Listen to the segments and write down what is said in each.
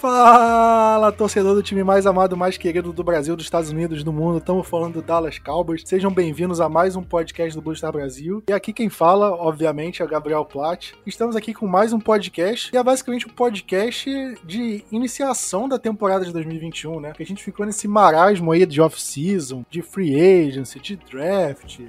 Fala, torcedor do time mais amado, mais querido do Brasil, dos Estados Unidos, do mundo. Estamos falando do Dallas Cowboys. Sejam bem-vindos a mais um podcast do Blue Star Brasil. E aqui quem fala, obviamente, é o Gabriel Platt. Estamos aqui com mais um podcast, e é basicamente um podcast de iniciação da temporada de 2021, né? Que a gente ficou nesse marasmo aí de off-season, de free agency, de draft,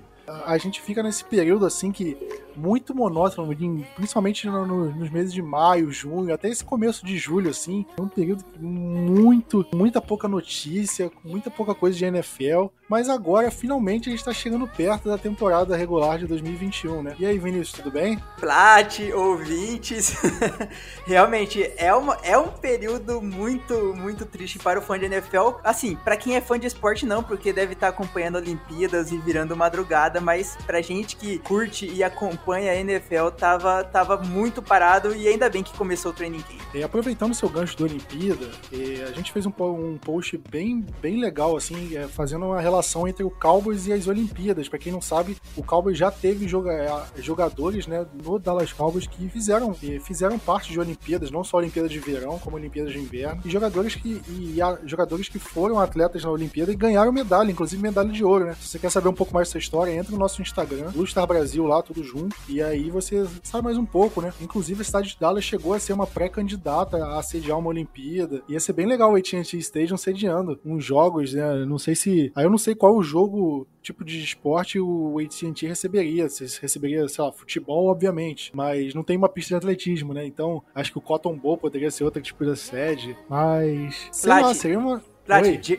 a gente fica nesse período assim que muito monótono, principalmente no, no, nos meses de maio, junho, até esse começo de julho, assim. É um período muito, muita pouca notícia, muita pouca coisa de NFL. Mas agora, finalmente, a gente tá chegando perto da temporada regular de 2021, né? E aí, Vinícius, tudo bem? Plat, ouvintes. Realmente, é, uma, é um período muito, muito triste para o fã de NFL. Assim, para quem é fã de esporte, não, porque deve estar tá acompanhando Olimpíadas e virando madrugada, mas pra gente que curte e acompanha a NFL tava, tava muito parado e ainda bem que começou o training camp. E aproveitando o seu gancho da Olimpíada, a gente fez um, um post bem, bem legal, assim, é, fazendo uma relação entre o Cowboys e as Olimpíadas. Para quem não sabe, o Cowboys já teve joga jogadores né, no Dallas Cowboys que fizeram, fizeram parte de Olimpíadas, não só Olimpíadas de verão, como Olimpíadas de inverno, e jogadores que, e, e jogadores que foram atletas na Olimpíada e ganharam medalha, inclusive medalha de ouro, né? Se você quer saber um pouco mais dessa história, entra no nosso Instagram, Blue Star Brasil lá, tudo junto e aí você sabe mais um pouco, né? Inclusive a cidade de Dallas chegou a ser uma pré-candidata a sediar uma Olimpíada. Ia ser bem legal o AT&T Stadium sediando uns jogos, né? Não sei se... Aí eu não sei qual o jogo tipo de esporte o AT&T receberia. Se receberia, sei lá, futebol, obviamente, mas não tem uma pista de atletismo, né? Então, acho que o Cotton Bowl poderia ser outra tipo de sede, mas sei lá, seria uma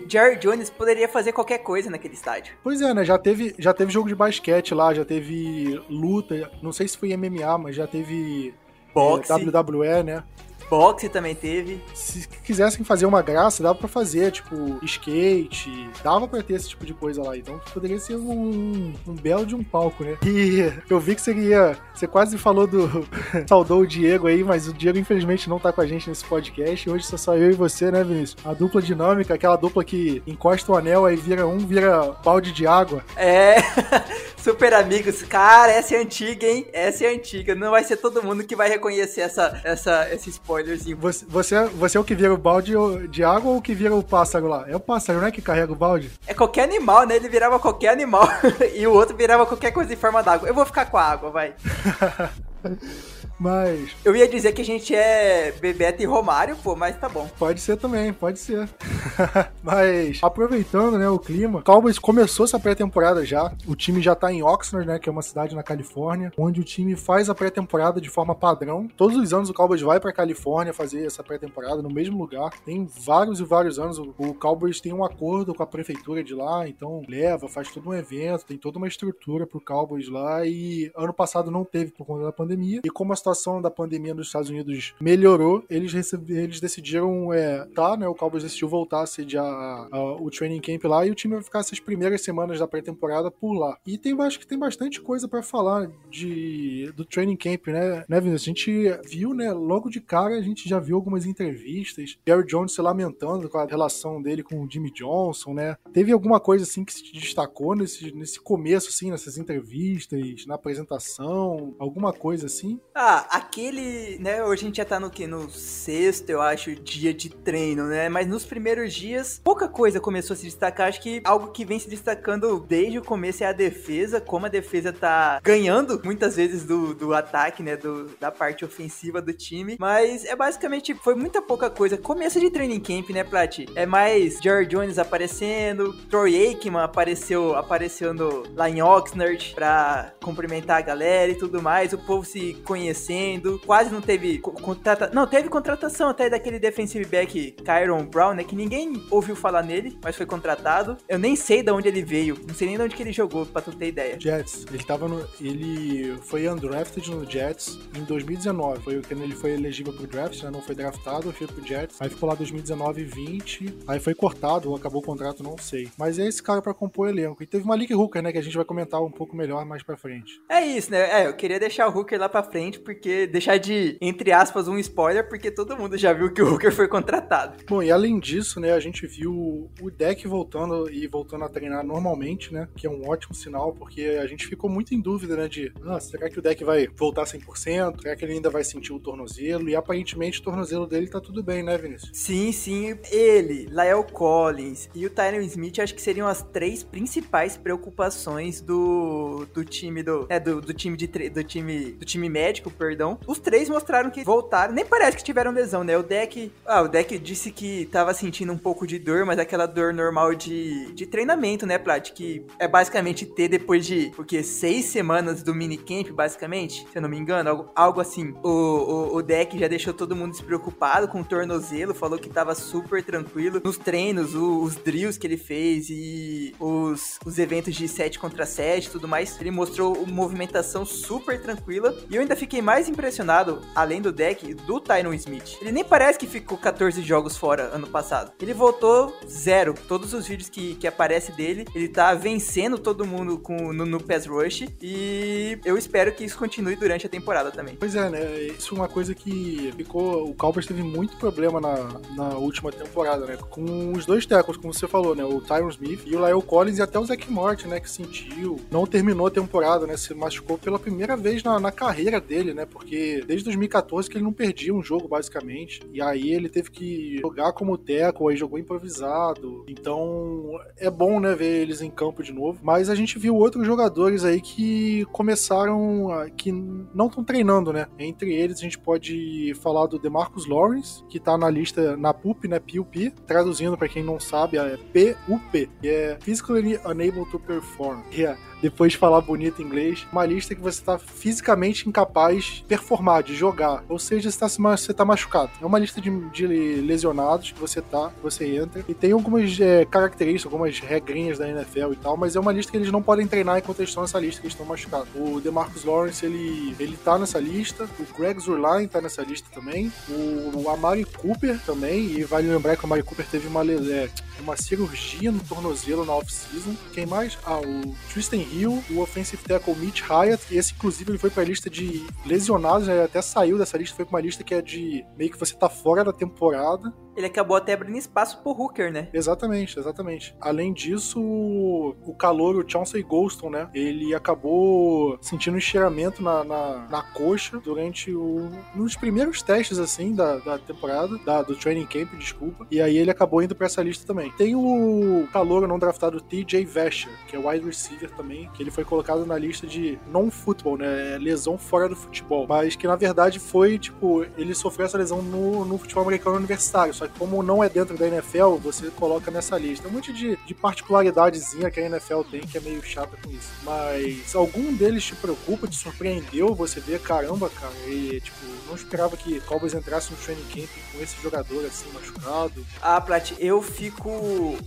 Jerry Jones poderia fazer qualquer coisa naquele estádio. Pois é, né? Já teve, já teve jogo de basquete lá, já teve luta, não sei se foi MMA, mas já teve Boxe. É, WWE, né? Boxe também teve. Se quisessem fazer uma graça, dava pra fazer, tipo, skate, dava pra ter esse tipo de coisa lá. Então poderia ser um, um belo de um palco, né? E eu vi que seria. Você quase falou do. saudou o Diego aí, mas o Diego infelizmente não tá com a gente nesse podcast. Hoje só só eu e você, né, Vinícius? A dupla dinâmica, aquela dupla que encosta o anel, aí vira um, vira balde de água. É. Super amigos. Cara, essa é antiga, hein? Essa é antiga. Não vai ser todo mundo que vai reconhecer essa, essa, esse spoiler spoilerzinho. Você, você, você é o que vira o balde de água ou o que vira o pássaro lá? É o pássaro, né, que carrega o balde? É qualquer animal, né? Ele virava qualquer animal e o outro virava qualquer coisa em forma d'água. Eu vou ficar com a água, vai. Mas. Eu ia dizer que a gente é Bebeto e Romário, pô, mas tá bom. Pode ser também, pode ser. mas, aproveitando, né, o clima, o Cowboys começou essa pré-temporada já. O time já tá em Oxnard, né, que é uma cidade na Califórnia, onde o time faz a pré-temporada de forma padrão. Todos os anos o Cowboys vai pra Califórnia fazer essa pré-temporada no mesmo lugar. Tem vários e vários anos. O Cowboys tem um acordo com a prefeitura de lá, então leva, faz todo um evento, tem toda uma estrutura pro Cowboys lá. E ano passado não teve por conta da pandemia. E como a situação situação da pandemia nos Estados Unidos melhorou, eles, eles decidiram, é, tá, né? O Cowboys decidiu voltar a sediar a, a, o training camp lá e o time vai ficar essas primeiras semanas da pré-temporada por lá. E tem, acho que tem bastante coisa para falar de, do training camp, né, né, Vinícius? A gente viu, né, logo de cara a gente já viu algumas entrevistas, Gary Jones se lamentando com a relação dele com o Jimmy Johnson, né? Teve alguma coisa assim que se destacou nesse, nesse começo, assim, nessas entrevistas, na apresentação, alguma coisa assim? Ah, aquele, né, hoje a gente já tá no que? No sexto, eu acho, dia de treino, né? Mas nos primeiros dias, pouca coisa começou a se destacar. Acho que algo que vem se destacando desde o começo é a defesa, como a defesa tá ganhando muitas vezes do, do ataque, né? Do, da parte ofensiva do time. Mas é basicamente, foi muita pouca coisa. Começo de training camp, né, Plat? É mais Jared Jones aparecendo, Troy Aikman apareceu, aparecendo lá em Oxnard pra cumprimentar a galera e tudo mais. O povo se conhecendo quase não teve contrata... Não, teve contratação até daquele defensive back Kyron Brown, né? Que ninguém ouviu falar nele, mas foi contratado. Eu nem sei de onde ele veio, não sei nem de onde que ele jogou, pra tu ter ideia. Jets. Ele tava no. Ele foi undrafted no Jets em 2019. Foi quando ele foi elegível pro draft, né? Não foi draftado, foi pro Jets. Aí ficou lá 2019 e 20. Aí foi cortado, ou acabou o contrato, não sei. Mas é esse cara para compor o elenco. E teve Malik Hooker, né? Que a gente vai comentar um pouco melhor mais pra frente. É isso, né? É, eu queria deixar o Hooker lá pra frente, porque porque deixar de, entre aspas, um spoiler, porque todo mundo já viu que o Hooker foi contratado. Bom, e além disso, né, a gente viu o deck voltando e voltando a treinar normalmente, né, que é um ótimo sinal, porque a gente ficou muito em dúvida, né, de, ah, será que o deck vai voltar 100%? Será que ele ainda vai sentir o tornozelo? E aparentemente o tornozelo dele tá tudo bem, né, Vinícius? Sim, sim. Ele, Lael Collins e o Tyron Smith acho que seriam as três principais preocupações do, do time do, é, do, do time de do time do time médico, perdão. Os três mostraram que voltaram, nem parece que tiveram lesão, né? O deck, ah, o deck disse que tava sentindo um pouco de dor, mas aquela dor normal de, de treinamento, né, Plat? Que é basicamente ter depois de, porque seis semanas do minicamp, basicamente, se eu não me engano, algo, algo assim. O, o, o deck já deixou todo mundo despreocupado com o tornozelo, falou que tava super tranquilo. Nos treinos, o, os drills que ele fez e os, os eventos de 7 contra 7 e tudo mais, ele mostrou movimentação super tranquila. E eu ainda fiquei mais impressionado, além do deck, do Tyron Smith. Ele nem parece que ficou 14 jogos fora ano passado. Ele voltou zero. Todos os vídeos que, que aparece dele, ele tá vencendo todo mundo com, no, no Pass Rush. E eu espero que isso continue durante a temporada também. Pois é, né? Isso é uma coisa que ficou. O Cowboys teve muito problema na, na última temporada, né? Com os dois tackles, como você falou, né? O Tyron Smith e o Lyle Collins e até o Zach Morte, né? Que sentiu. Não terminou a temporada, né? Se machucou pela primeira vez na, na carreira dele, né? Porque desde 2014 que ele não perdia um jogo, basicamente. E aí ele teve que jogar como tackle, aí jogou improvisado. Então é bom, né? Ver eles em campo de novo. Mas a gente viu outros jogadores aí que começaram. Que não estão treinando, né? Entre eles a gente pode falar do DeMarcus Lawrence, que tá na lista, na PUP, né? PUP. Traduzindo para quem não sabe, é PUP, que é Physically Unable to Perform. É depois de falar bonito inglês, uma lista que você está fisicamente incapaz de performar, de jogar. Ou seja, você está tá machucado. É uma lista de, de, lesionados que você tá, você entra. E tem algumas é, características, algumas regrinhas da NFL e tal, mas é uma lista que eles não podem treinar enquanto eles estão nessa lista, que eles estão machucados. O DeMarcus Lawrence, ele, ele tá nessa lista. O Greg Zurline tá nessa lista também. O, o Amari Cooper também. E vale lembrar que o Amari Cooper teve uma, é, uma cirurgia no tornozelo na off-season. Quem mais? Ah, o Tristan Hill, o offensive tackle Mitch Hyatt, esse inclusive ele foi pra lista de lesionados, né? ele até saiu dessa lista, foi pra uma lista que é de meio que você tá fora da temporada. Ele acabou até abrindo espaço pro Hooker, né? Exatamente, exatamente. Além disso, o calor, o Chauncey Golston, né? Ele acabou sentindo um encheiramento na, na, na coxa durante o, nos primeiros testes, assim, da, da temporada, da, do training camp, desculpa. E aí ele acabou indo pra essa lista também. Tem o calor não draftado TJ Vesher, que é wide receiver também, que ele foi colocado na lista de non-football, né? É lesão fora do futebol. Mas que na verdade foi, tipo, ele sofreu essa lesão no, no futebol americano universitário só que como não é dentro da NFL, você coloca nessa lista. Um monte de, de particularidadezinha que a NFL tem que é meio chata com isso. Mas algum deles te preocupa, te surpreendeu? Você vê, caramba, cara, e tipo, não esperava que Cowboys entrasse no training camp com esse jogador assim, machucado. Ah, Plat, eu fico.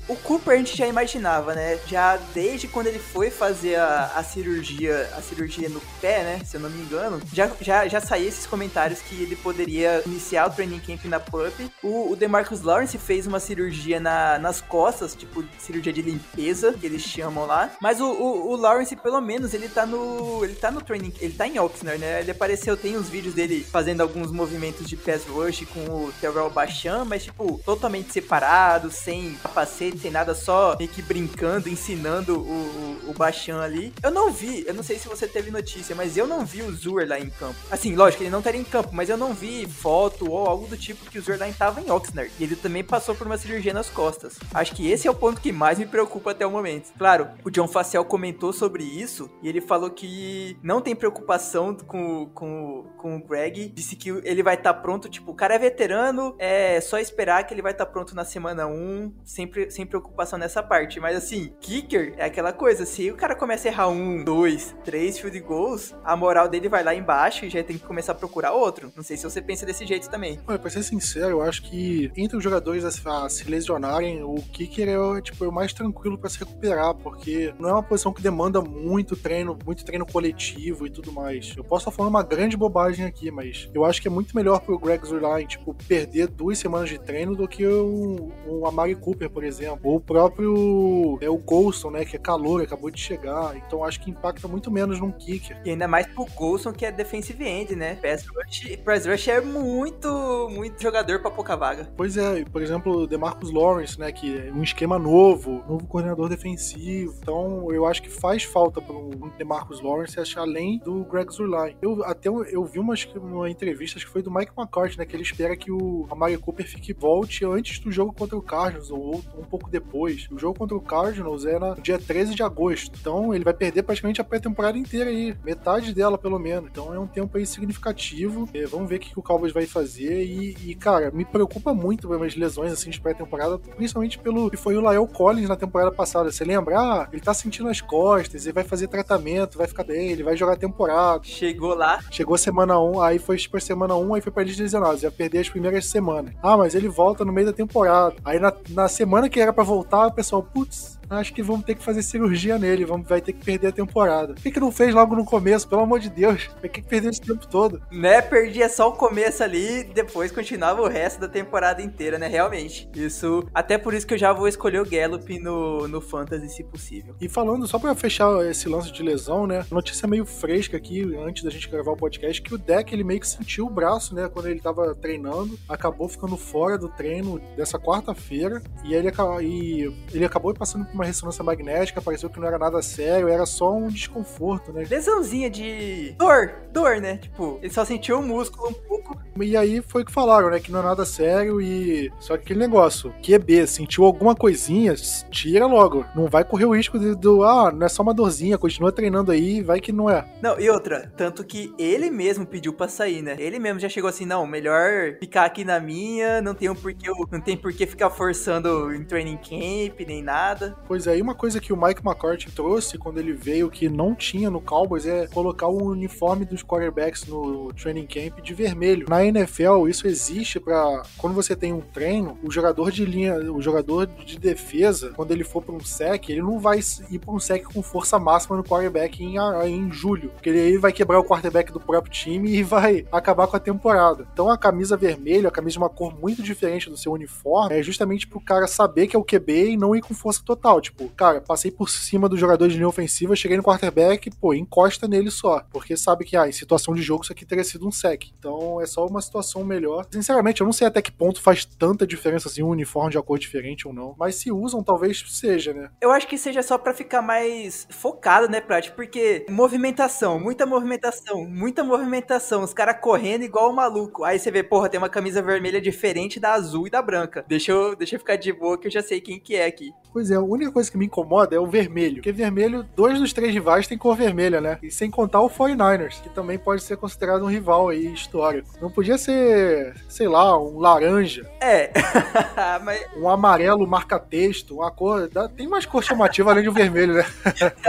O Cooper a gente já imaginava, né? Já desde quando ele foi fazer a, a cirurgia, a cirurgia no pé, né? Se eu não me engano, já, já, já saía esses comentários que ele poderia iniciar o training camp na PUP. O, o DeMarcus Lawrence fez uma cirurgia na, nas costas, tipo, cirurgia de limpeza, que eles chamam lá. Mas o, o, o, Lawrence, pelo menos, ele tá no. Ele tá no training. Ele tá em Oxnard, né? Ele apareceu, tem os vídeos dele fazendo alguns movimentos de pass rush com o Terrell Bachan, mas, tipo, totalmente separado, sem capacete, sem nada, só meio que brincando, ensinando o, o, o Bachan ali. Eu não vi, eu não sei se você teve notícia, mas eu não vi o Zur lá em campo. Assim, lógico, ele não estaria em campo, mas eu não vi foto ou algo do tipo que o Zur lá tava em Oxnard. E ele também passou por uma cirurgia nas costas. Acho que esse é o ponto que mais me preocupa até o momento. Claro, o John Facial comentou sobre isso e ele falou que não tem preocupação com, com, com o Greg. Disse que ele vai estar tá pronto, tipo, o cara é veterano, é só esperar que ele vai estar tá pronto na semana 1, sem, sem preocupação nessa parte. Mas assim, kicker é aquela coisa, se o cara começa a errar um, dois, três field goals, a moral dele vai lá embaixo e já tem que começar a procurar outro. Não sei se você pensa desse jeito também. Olha, pra ser sincero, eu acho que entre os jogadores a, a se lesionarem, o kicker é, tipo, é o mais tranquilo para se recuperar, porque não é uma posição que demanda muito treino, muito treino coletivo e tudo mais. Eu posso estar falando uma grande bobagem aqui, mas eu acho que é muito melhor pro Greg Zurline, tipo, perder duas semanas de treino do que o, o Amari Cooper, por exemplo. Ou o próprio é o Colston, né, que é calor, acabou de chegar, então acho que impacta muito menos num kicker. E ainda mais pro Golson, que é defensive end, né? Pass rush, rush é muito, muito jogador pra pouca vaga. Pois é, por exemplo, o DeMarcus Lawrence, né, que é um esquema novo, novo coordenador defensivo, então eu acho que faz falta para um DeMarcus Lawrence, além do Greg Zurline. Eu até eu vi umas, uma entrevista, acho que foi do Mike McCarthy, né, que ele espera que o Amari Cooper fique volte antes do jogo contra o Cardinals, ou um pouco depois. O jogo contra o Cardinals é no dia 13 de agosto, então ele vai perder praticamente a pré-temporada inteira aí, metade dela pelo menos. Então é um tempo aí significativo. É, vamos ver o que o Cowboys vai fazer e, e cara, me preocupa muito as lesões assim de pré-temporada, principalmente pelo que foi o Lael Collins na temporada passada. Você lembra? Ah, ele tá sentindo as costas, ele vai fazer tratamento, vai ficar bem, ele vai jogar a temporada. Chegou lá. Chegou semana 1, aí foi por semana 1, aí foi pra lista 19, ia perder as primeiras semanas. Ah, mas ele volta no meio da temporada. Aí na, na semana que era para voltar, o pessoal, putz, acho que vamos ter que fazer cirurgia nele, vamos, vai ter que perder a temporada. Por que, que não fez logo no começo? Pelo amor de Deus, por que, que perdeu esse tempo todo? Né, perdia só o começo ali, depois continuava o resto da temporada inteira, né? Realmente. Isso, até por isso que eu já vou escolher o Gallup no, no Fantasy, se possível. E falando, só pra fechar esse lance de lesão, né? Notícia meio fresca aqui, antes da gente gravar o podcast, que o Deck, ele meio que sentiu o braço, né? Quando ele tava treinando, acabou ficando fora do treino dessa quarta-feira, e ele, e ele acabou passando uma ressonância magnética, pareceu que não era nada sério, era só um desconforto, né? Lesãozinha de dor, dor, né? Tipo, ele só sentiu o músculo um pouco. E aí foi o que falaram, né? Que não é nada sério e. Só que aquele negócio, QB, sentiu alguma coisinha, tira logo. Não vai correr o risco de, do, ah, não é só uma dorzinha, continua treinando aí, vai que não é. Não, e outra, tanto que ele mesmo pediu pra sair, né? Ele mesmo já chegou assim, não, melhor ficar aqui na minha, não tem um porquê, não tem por que ficar forçando em training camp, nem nada. Pois é, e uma coisa que o Mike McCarthy trouxe quando ele veio que não tinha no Cowboys é colocar o uniforme dos quarterbacks no training camp de vermelho. Na NFL, isso existe para quando você tem um treino, o jogador de linha, o jogador de defesa, quando ele for para um sec, ele não vai ir para um sec com força máxima no quarterback em, em julho, porque ele aí vai quebrar o quarterback do próprio time e vai acabar com a temporada. Então a camisa vermelha, a camisa de uma cor muito diferente do seu uniforme, é justamente pro cara saber que é o QB e não ir com força total. Tipo, cara, passei por cima do jogador de linha ofensiva, cheguei no quarterback, pô, encosta nele só. Porque sabe que, ah, em situação de jogo isso aqui teria sido um sec. Então é só uma situação melhor. Sinceramente, eu não sei até que ponto faz tanta diferença assim um uniforme de cor diferente ou não. Mas se usam, talvez seja, né? Eu acho que seja só para ficar mais focado, né, Prat? Porque movimentação, muita movimentação, muita movimentação. Os caras correndo igual o maluco. Aí você vê, porra, tem uma camisa vermelha diferente da azul e da branca. Deixa eu, deixa eu ficar de boa que eu já sei quem que é aqui. Pois é, a única coisa que me incomoda é o vermelho. Porque vermelho, dois dos três rivais têm cor vermelha, né? E sem contar o 49ers, que também pode ser considerado um rival aí histórico. Não podia ser, sei lá, um laranja. É. Mas... Um amarelo marca-texto, uma cor. Tem mais cor chamativa além do vermelho, né?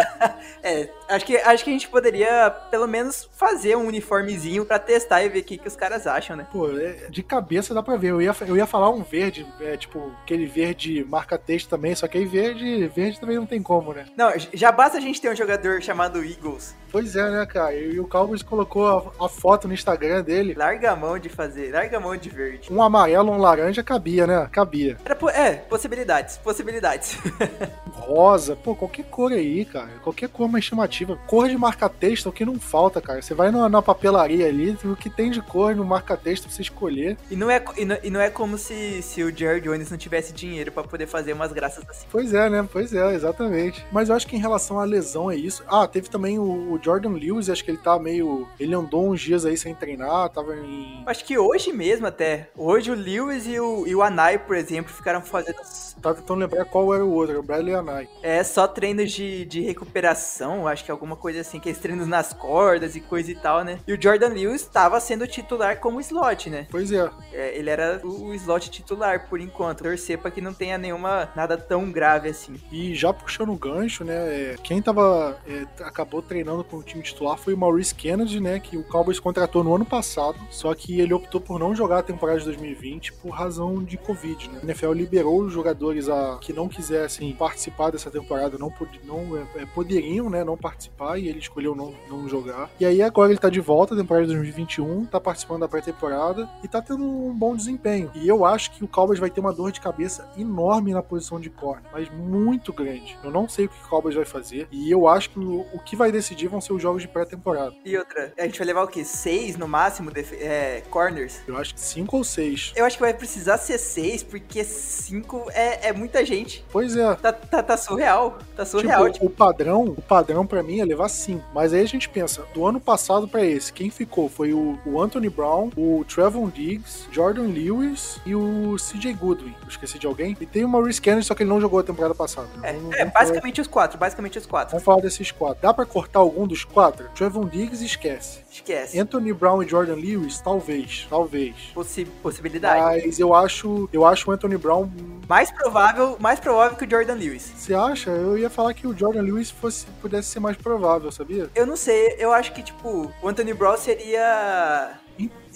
é, acho que, acho que a gente poderia, pelo menos, fazer um uniformezinho para testar e ver o que, que os caras acham, né? Pô, é, de cabeça dá pra ver. Eu ia, eu ia falar um verde, é, tipo, aquele verde marca-texto também, só que aí verde, verde também não tem como, né? Não, já basta a gente ter um jogador chamado Eagles. Pois é, né, cara? E o Cowboys colocou a, a, foto no Instagram dele. Larga a mão de fazer, larga a mão de verde. Um amarelo, um laranja cabia, né? Cabia. Era, é, possibilidades, possibilidades. Rosa, pô, qualquer cor aí, cara. Qualquer cor mais chamativa. Cor de marca-texto é o que não falta, cara. Você vai na, na papelaria ali, o que tem de cor no marca-texto pra você escolher. E não é, e não, e não é como se, se o Jerry Jones não tivesse dinheiro para poder fazer umas graças assim. Pois é, né? Pois é, exatamente. Mas eu acho que em relação à lesão é isso. Ah, teve também o, o Jordan Lewis, acho que ele tá meio. Ele andou uns dias aí sem treinar, tava em. Acho que hoje mesmo até. Hoje o Lewis e o, e o Anai, por exemplo, ficaram fazendo. Tá tentando lembrar qual era o outro, o Bradley Anai. É, só treinos de, de recuperação, acho que alguma coisa assim, que eles treinos nas cordas e coisa e tal, né? E o Jordan Lewis estava sendo titular como slot, né? Pois é. é ele era o, o slot titular por enquanto. Torcer pra que não tenha nenhuma. nada tão grave assim. E já puxando o gancho, né? É, quem tava. É, acabou treinando com o time titular foi o Maurice Kennedy, né? Que o Cowboys contratou no ano passado. só que ele optou por não jogar a temporada de 2020 por razão de Covid, né? NFL liberou os jogadores a, que não quisessem participar dessa temporada, não, pod, não é, é, poderiam, né, não participar, e ele escolheu não, não jogar. E aí agora ele tá de volta à temporada de 2021, tá participando da pré-temporada e tá tendo um bom desempenho. E eu acho que o Cowboys vai ter uma dor de cabeça enorme na posição de corner, mas muito grande. Eu não sei o que o Cowboys vai fazer, e eu acho que o, o que vai decidir vão ser os jogos de pré-temporada. E outra, a gente vai levar o quê? Seis no máximo de, é, corners? Eu acho que cinco ou seis. Eu acho que vai precisar ser seis, porque cinco é, é muita gente. Pois é. Tá, tá, tá surreal. Tá surreal. Tipo, tipo, o padrão, o padrão para mim é levar cinco. Mas aí a gente pensa, do ano passado para esse, quem ficou foi o, o Anthony Brown, o Trevon Diggs, Jordan Lewis e o CJ Goodwin. Eu esqueci de alguém. E tem o Maurice Kennedy, só que ele não jogou a temporada passada. É, não, é basicamente os quatro, basicamente os quatro. Vamos falar desses quatro. Dá para cortar algum dos quatro? Trevon Diggs esquece. Esquece. Anthony Brown e Jordan Lewis, talvez, talvez. Possi possibilidade. Mas eu acho, eu acho o Anthony Brown mais provável, mais provável que o Jordan Lewis. Você acha? Eu ia falar que o Jordan Lewis fosse pudesse ser mais provável, sabia? Eu não sei, eu acho que tipo, o Anthony Brown seria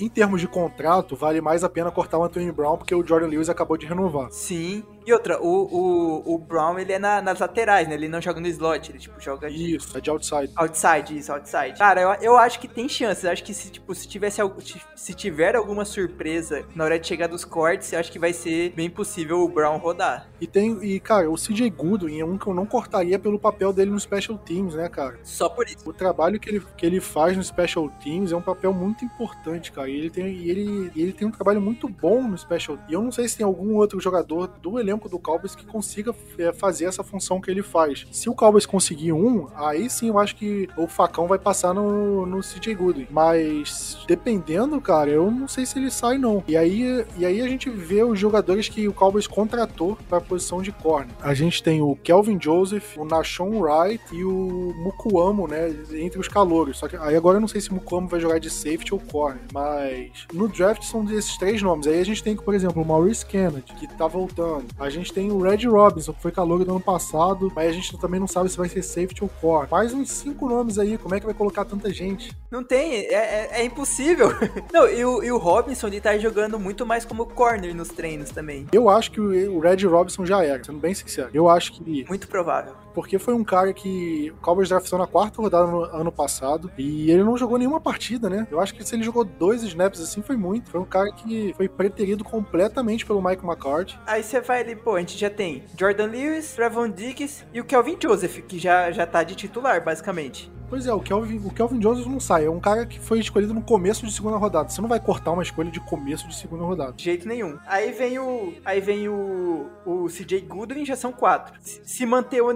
em, termos de contrato, vale mais a pena cortar o Anthony Brown porque o Jordan Lewis acabou de renovar. Sim. E outra, o, o, o Brown, ele é na, nas laterais, né? Ele não joga no slot, ele, tipo, joga... De... Isso, é de outside. Outside, isso, outside. Cara, eu, eu acho que tem chances. Eu acho que se, tipo, se tivesse se tiver alguma surpresa na hora de chegar dos cortes, eu acho que vai ser bem possível o Brown rodar. E tem, e, cara, o CJ Goodwin é um que eu não cortaria pelo papel dele no Special Teams, né, cara? Só por isso. O trabalho que ele, que ele faz no Special Teams é um papel muito importante, cara. E ele tem, e ele, ele tem um trabalho muito bom no Special E eu não sei se tem algum outro jogador do elenco do Cowboys que consiga é, fazer essa função que ele faz. Se o Cowboys conseguir um, aí sim eu acho que o facão vai passar no, no CJ Goodwin. Mas dependendo, cara, eu não sei se ele sai não. E aí, e aí a gente vê os jogadores que o Cowboys contratou para a posição de corner. A gente tem o Kelvin Joseph, o Nashon Wright e o Mukuamo, né, entre os calouros. Só que aí agora eu não sei se o Mukuamo vai jogar de safety ou corner, mas no draft são desses três nomes. Aí a gente tem, por exemplo, o Maurice Kennedy, que tá voltando. A gente tem o Red Robinson, que foi calor do ano passado, mas a gente também não sabe se vai ser safety ou core. Mais uns cinco nomes aí, como é que vai colocar tanta gente? Não tem, é, é, é impossível. não, e o, e o Robinson, ele tá jogando muito mais como corner nos treinos também. Eu acho que o, o Red Robinson já era, sendo bem sincero. Eu acho que... Muito provável. Porque foi um cara que o Cowboys draftou na quarta rodada no ano passado e ele não jogou nenhuma partida, né? Eu acho que se ele jogou dois snaps assim foi muito. Foi um cara que foi preterido completamente pelo Mike McCarthy. Aí você vai ali, pô, a gente já tem Jordan Lewis, Trevon Diggs e o Kelvin Joseph, que já, já tá de titular, basicamente. Pois é, o Kelvin, o Kelvin Joseph não sai. É um cara que foi escolhido no começo de segunda rodada. Você não vai cortar uma escolha de começo de segunda rodada. De jeito nenhum. Aí vem o. Aí vem o. O CJ Goodwin, já são quatro. Se manter o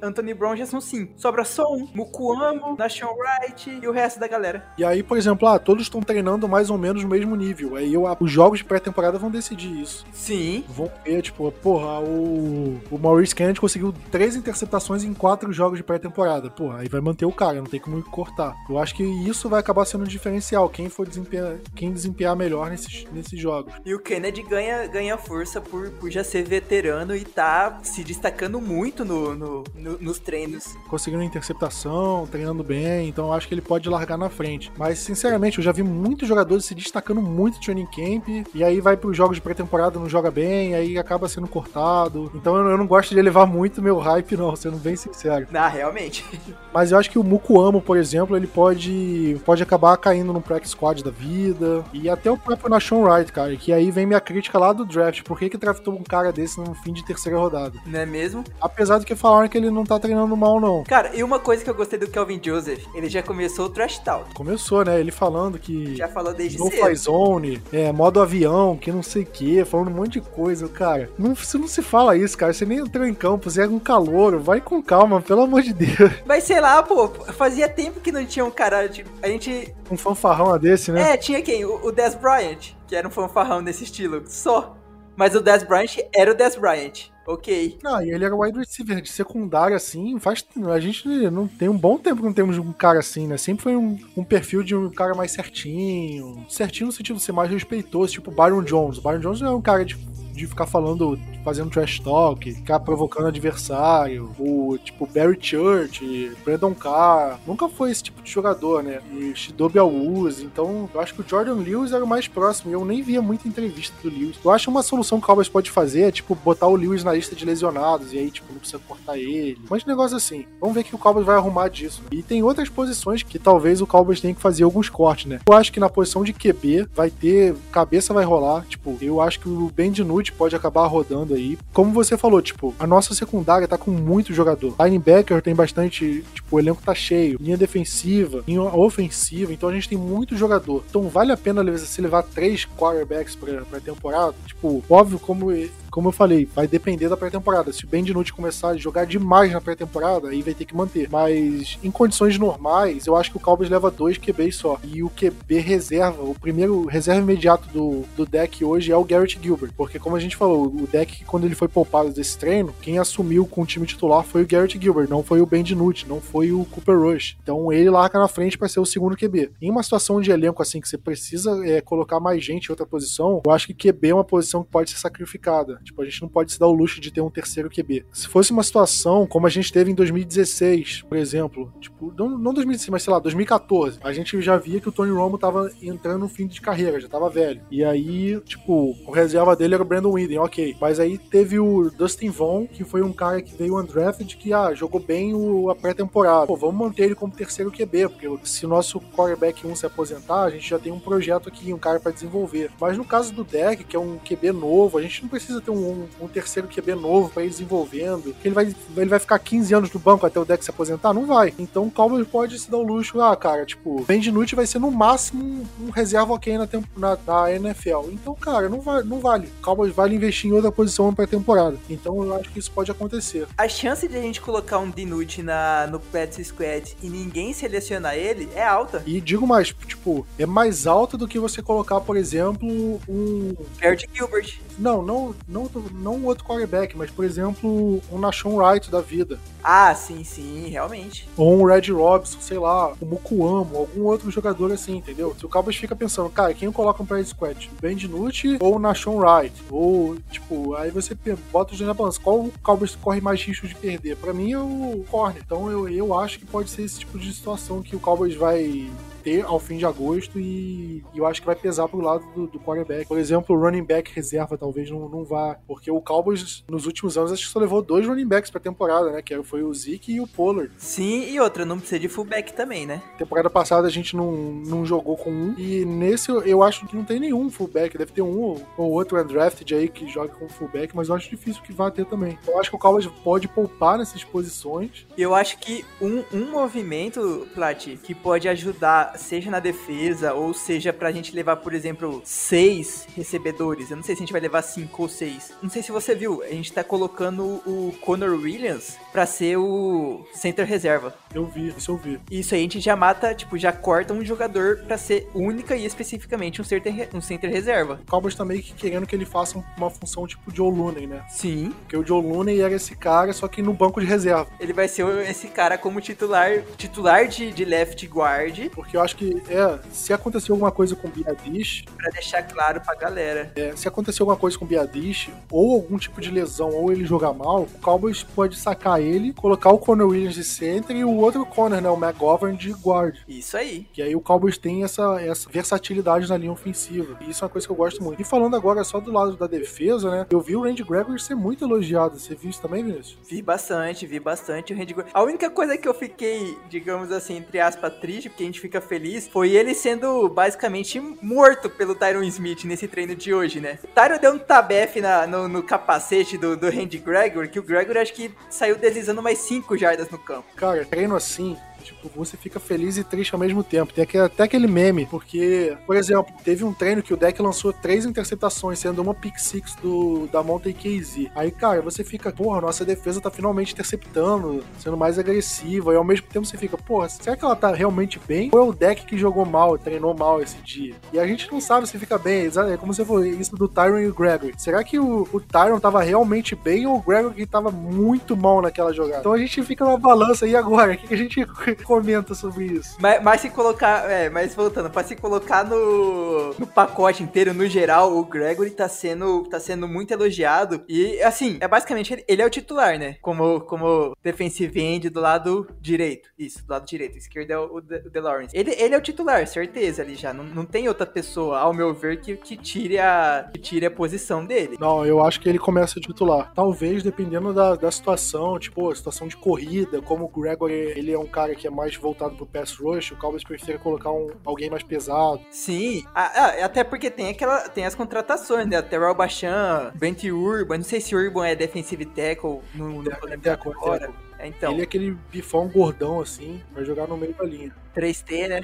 Anthony Brown, já são cinco. Sobra só um. Mukuamo, Nashon Wright e o resto da galera. E aí, por exemplo, ah, todos estão treinando mais ou menos no mesmo nível. Aí eu, os jogos de pré-temporada vão decidir isso. Sim. Vão ver, tipo, porra, o, o Maurice Kennedy conseguiu três interceptações em quatro jogos de pré-temporada. Porra, aí vai manter o cara, não tem como cortar. Eu acho que isso vai acabar sendo um diferencial. Quem for desempenhar, quem desempenhar melhor nesses, nesses jogos. E o Kennedy ganha, ganha força por, por já ser veterano e tá se destacando muito no, no, no nos treinos. Conseguindo interceptação, treinando bem, então eu acho que ele pode largar na frente. Mas, sinceramente, eu já vi muitos jogadores se destacando muito no training camp, e aí vai para os jogos de pré-temporada, não joga bem, aí acaba sendo cortado. Então eu, eu não gosto de elevar muito meu hype, não, sendo bem sincero. Ah, realmente. Mas eu acho que o Mukuamo, por exemplo, ele pode, pode acabar caindo no practice squad da vida. E até o próprio Nashon Wright, cara, que aí vem minha crítica lá do draft. Por que que draftou um cara desse no fim de terceira rodada? Não é mesmo? Apesar de que falaram que ele não tá treinando mal, não. Cara, e uma coisa que eu gostei do Kelvin Joseph, ele já começou o trash talk. Começou, né? Ele falando que... Já falou desde no cedo. zone, é, modo avião, que não sei o que, falando um monte de coisa. Cara, não, você não se fala isso, cara. Você nem entrou em campo, você é um calor. Vai com calma, pelo amor de Deus. Mas sei lá, pô, fazia tempo que não tinha um cara, tipo, a gente... Um fanfarrão desse, né? É, tinha quem? O, o Des Bryant, que era um fanfarrão desse estilo, só. Mas o Des Bryant era o Des Bryant. Ok. Não, e ele era wide receiver de secundária, assim, faz. A gente não tem um bom tempo que não temos um cara assim, né? Sempre foi um, um perfil de um cara mais certinho. Certinho no sentido de ser mais respeitoso, tipo Byron Jones. O Byron Jones não é um cara de de ficar falando, fazendo trash talk, ficar provocando adversário. O tipo Barry Church, Brandon Carr, nunca foi esse tipo de jogador, né? E Shidobi Awuzi. Então, eu acho que o Jordan Lewis era o mais próximo. E eu nem via muita entrevista do Lewis. Eu acho uma solução que o Cowboys pode fazer é, tipo, botar o Lewis na lista de lesionados. E aí, tipo, não precisa cortar ele. Mas negócio assim. Vamos ver que o Cowboys vai arrumar disso. E tem outras posições que talvez o Cowboys tenha que fazer alguns cortes, né? Eu acho que na posição de QB vai ter. Cabeça vai rolar. Tipo, eu acho que o Ben DiNucci pode acabar rodando aí. Como você falou, tipo, a nossa secundária tá com muito jogador. Linebacker tem bastante. Tipo, o elenco tá cheio. Linha defensiva, linha ofensiva. Então a gente tem muito jogador. Então vale a pena se levar três quarterbacks pra, pra temporada. Tipo, óbvio, como como eu falei, vai depender da pré-temporada. Se o Ben DiNucci começar a jogar demais na pré-temporada, aí vai ter que manter. Mas em condições normais, eu acho que o Cowboys leva dois QBs só. E o QB reserva, o primeiro reserva imediato do, do deck hoje é o Garrett Gilbert. Porque como a gente falou, o deck, quando ele foi poupado desse treino, quem assumiu com o time titular foi o Garrett Gilbert, não foi o Ben DiNucci, não foi o Cooper Rush. Então ele larga na frente para ser o segundo QB. Em uma situação de elenco assim, que você precisa é, colocar mais gente em outra posição, eu acho que QB é uma posição que pode ser sacrificada. Tipo, a gente não pode se dar o luxo de ter um terceiro QB. Se fosse uma situação como a gente teve em 2016, por exemplo, tipo, não, não 2016, mas sei lá, 2014, a gente já via que o Tony Romo tava entrando no fim de carreira, já tava velho. E aí, tipo, o reserva dele era o Brandon Whedon, ok. Mas aí teve o Dustin Vaughn, que foi um cara que veio undrafted, que ah, jogou bem o, a pré-temporada. Pô, vamos manter ele como terceiro QB, porque se o nosso quarterback 1 se aposentar, a gente já tem um projeto aqui, um cara para desenvolver. Mas no caso do deck, que é um QB novo, a gente não precisa ter um, um, terceiro QB novo para ir desenvolvendo. Ele vai, ele vai ficar 15 anos no banco até o deck se aposentar? Não vai. Então o Cowboys pode se dar o luxo, ah, cara, tipo, Ben DiNucci vai ser no máximo um reserva ok na, na, na NFL. Então, cara, não, vai, não vale. O Cowboys vale investir em outra posição para temporada. Então eu acho que isso pode acontecer. A chance de a gente colocar um DiNucci na, no Pets Squad e ninguém selecionar ele é alta. E digo mais, tipo, é mais alta do que você colocar, por exemplo, um. Garrett Gilbert. Não, não, não, não um outro quarterback, mas, por exemplo, um Nashon Wright da vida. Ah, sim, sim, realmente. Ou um Red Robson, sei lá, um Mukuamo, algum outro jogador assim, entendeu? Se o Cowboys fica pensando, cara, quem eu coloco um practice squad? Ben DiNucci ou o Nashon Wright? Ou, tipo, aí você bota os dois na balança. Qual o Cowboys corre mais risco de perder? Para mim é o Corner. Então eu, eu acho que pode ser esse tipo de situação que o Cowboys vai ter ao fim de agosto e, e eu acho que vai pesar pro lado do, do quarterback. Por exemplo, o running back reserva talvez não, não vá, porque o Cowboys nos últimos anos acho que só levou dois running backs pra temporada, né? Que foi o Zeke e o Pollard. Sim, e outra, não precisa de fullback também, né? Temporada passada a gente não, não jogou com um e nesse eu acho que não tem nenhum fullback, deve ter um ou outro undrafted aí que joga com fullback, mas eu acho difícil que vá ter também. Eu acho que o Cowboys pode poupar nessas posições. Eu acho que um, um movimento, Plat, que pode ajudar seja na defesa, ou seja pra gente levar, por exemplo, seis recebedores. Eu não sei se a gente vai levar cinco ou seis. Não sei se você viu, a gente tá colocando o Conor Williams pra ser o center reserva. Eu vi, isso eu vi. Isso aí a gente já mata, tipo, já corta um jogador pra ser única e especificamente um center, um center reserva. O Cowboys tá meio que querendo que ele faça uma função tipo Joe Looney, né? Sim. Porque o Joe Looney era esse cara, só que no banco de reserva. Ele vai ser esse cara como titular, titular de, de left guard. Porque eu acho que, é, se acontecer alguma coisa com o Biadish... Pra deixar claro pra galera. É, se acontecer alguma coisa com o Biadish, ou algum tipo de lesão, ou ele jogar mal, o Cowboys pode sacar ele, colocar o Conor Williams de center e o outro corner, né, o McGovern de guard. Isso aí. Que aí o Cowboys tem essa, essa versatilidade na linha ofensiva. E isso é uma coisa que eu gosto muito. E falando agora só do lado da defesa, né, eu vi o Randy Gregory ser muito elogiado. Você viu isso também, Vinícius? Vi bastante, vi bastante o Randy Gregory. A única coisa que eu fiquei, digamos assim, entre aspas, triste, porque a gente fica feliz, foi ele sendo basicamente morto pelo Tyron Smith nesse treino de hoje, né? O Tyron deu um tabefe na, no, no, capacete do, do Randy Gregory, que o Gregory acho que saiu deslizando mais 5 jardas no campo. Cara, treino assim, Tipo, você fica feliz e triste ao mesmo tempo. Tem até aquele meme, porque, por exemplo, teve um treino que o deck lançou três interceptações, sendo uma pick six do, da Mountain KZ. Aí, cara, você fica, porra, nossa defesa tá finalmente interceptando, sendo mais agressiva, e ao mesmo tempo você fica, porra, será que ela tá realmente bem? Ou é o deck que jogou mal, treinou mal esse dia? E a gente não sabe se fica bem, é como você falou, isso do Tyron e o Gregory. Será que o, o Tyron tava realmente bem ou o Gregory tava muito mal naquela jogada? Então a gente fica na balança, e agora? O que a gente comenta sobre isso. Mas, mas se colocar, é, mas voltando, pra se colocar no, no pacote inteiro, no geral, o Gregory tá sendo, tá sendo muito elogiado. E, assim, é basicamente, ele, ele é o titular, né? Como, como defensive end do lado direito. Isso, do lado direito. Esquerdo é o, o, De, o DeLawrence. Ele, ele é o titular, certeza, ali já. Não, não tem outra pessoa, ao meu ver, que, que, tire a, que tire a posição dele. Não, eu acho que ele começa a titular. Talvez, dependendo da, da situação, tipo, situação de corrida, como o Gregory, ele é um cara que é mais voltado pro pass rush, o Cowboys prefere colocar um, alguém mais pesado. Sim, até porque tem aquela, tem as contratações, né? Terrell Bachan, Brent Urban, não sei se Urban é defensive tackle, no não é, agora. É, então. Ele é aquele bifão gordão assim, vai jogar no meio da linha. 3T, né?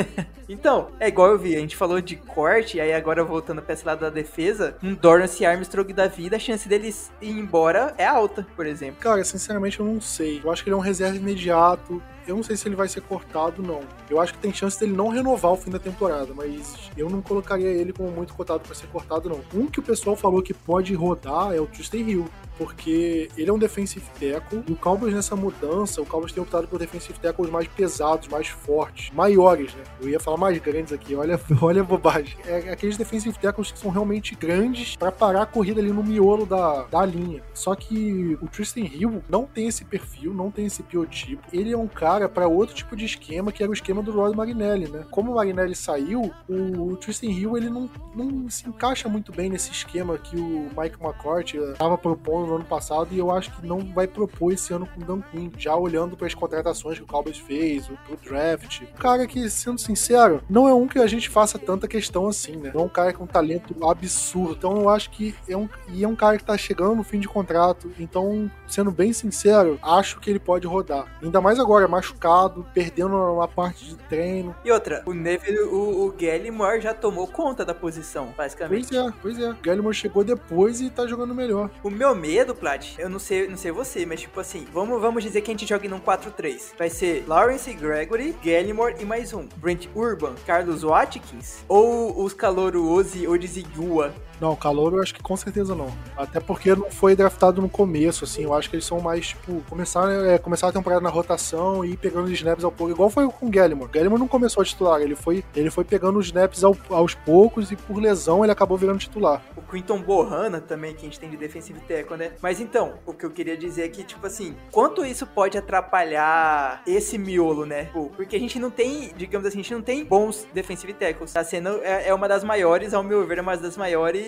então, é igual eu vi, a gente falou de corte, aí agora voltando pra esse lado da defesa, um Dorance Armstrong da vida, a chance deles ir embora é alta, por exemplo. Cara, sinceramente eu não sei. Eu acho que ele é um reserva imediato. Eu não sei se ele vai ser cortado, não. Eu acho que tem chance dele não renovar o fim da temporada, mas eu não colocaria ele como muito cotado para ser cortado, não. Um que o pessoal falou que pode rodar é o Tristan Hill porque ele é um defensive tackle e o Cowboys nessa mudança, o Cowboys tem optado por defensive tackles mais pesados, mais fortes, maiores, né? Eu ia falar mais grandes aqui, olha, olha a bobagem. É aqueles defensive tackles que são realmente grandes para parar a corrida ali no miolo da, da linha. Só que o Tristan Hill não tem esse perfil, não tem esse biotipo. Ele é um cara para outro tipo de esquema, que era o esquema do Rod Marinelli, né? Como o Marinelli saiu, o, o Tristan Hill ele não, não se encaixa muito bem nesse esquema que o Mike McCourt estava propondo no ano passado e eu acho que não vai propor esse ano com o Dan Quinn, já olhando para as contratações que o Cowboys fez, o, o draft. Um cara que, sendo sincero, não é um que a gente faça tanta questão assim, né? Não é um cara com um talento absurdo. Então eu acho que é um, e é um cara que tá chegando no fim de contrato. Então, sendo bem sincero, acho que ele pode rodar. Ainda mais agora, machucado, perdendo uma parte de treino. E outra, o Neville, o, o Gallimore já tomou conta da posição, basicamente. Pois é, pois é. O Gallimore chegou depois e tá jogando melhor. O meu medo medo, Plat, eu não sei, não sei você, mas tipo assim, vamos, vamos dizer que a gente joga num 4-3. Vai ser Lawrence Gregory, Gallimore e mais um. Brent Urban, Carlos Watkins ou os Calouro Ozzy Odzigua não, calor eu acho que com certeza não. Até porque não foi draftado no começo, assim. Eu acho que eles são mais, tipo, começar, é, a temporada na rotação e ir pegando os snaps ao pouco. Igual foi com o Gallimore. Gallimore não começou a titular, ele foi, ele foi pegando os snaps ao, aos poucos e por lesão ele acabou virando titular. O Quinton Bohanna também, que a gente tem de defensive tackle, né? Mas então, o que eu queria dizer é que, tipo assim, quanto isso pode atrapalhar esse miolo, né? Porque a gente não tem, digamos assim, a gente não tem bons defensive tackles. Tá sendo, é, é uma das maiores, ao meu ver, é uma das maiores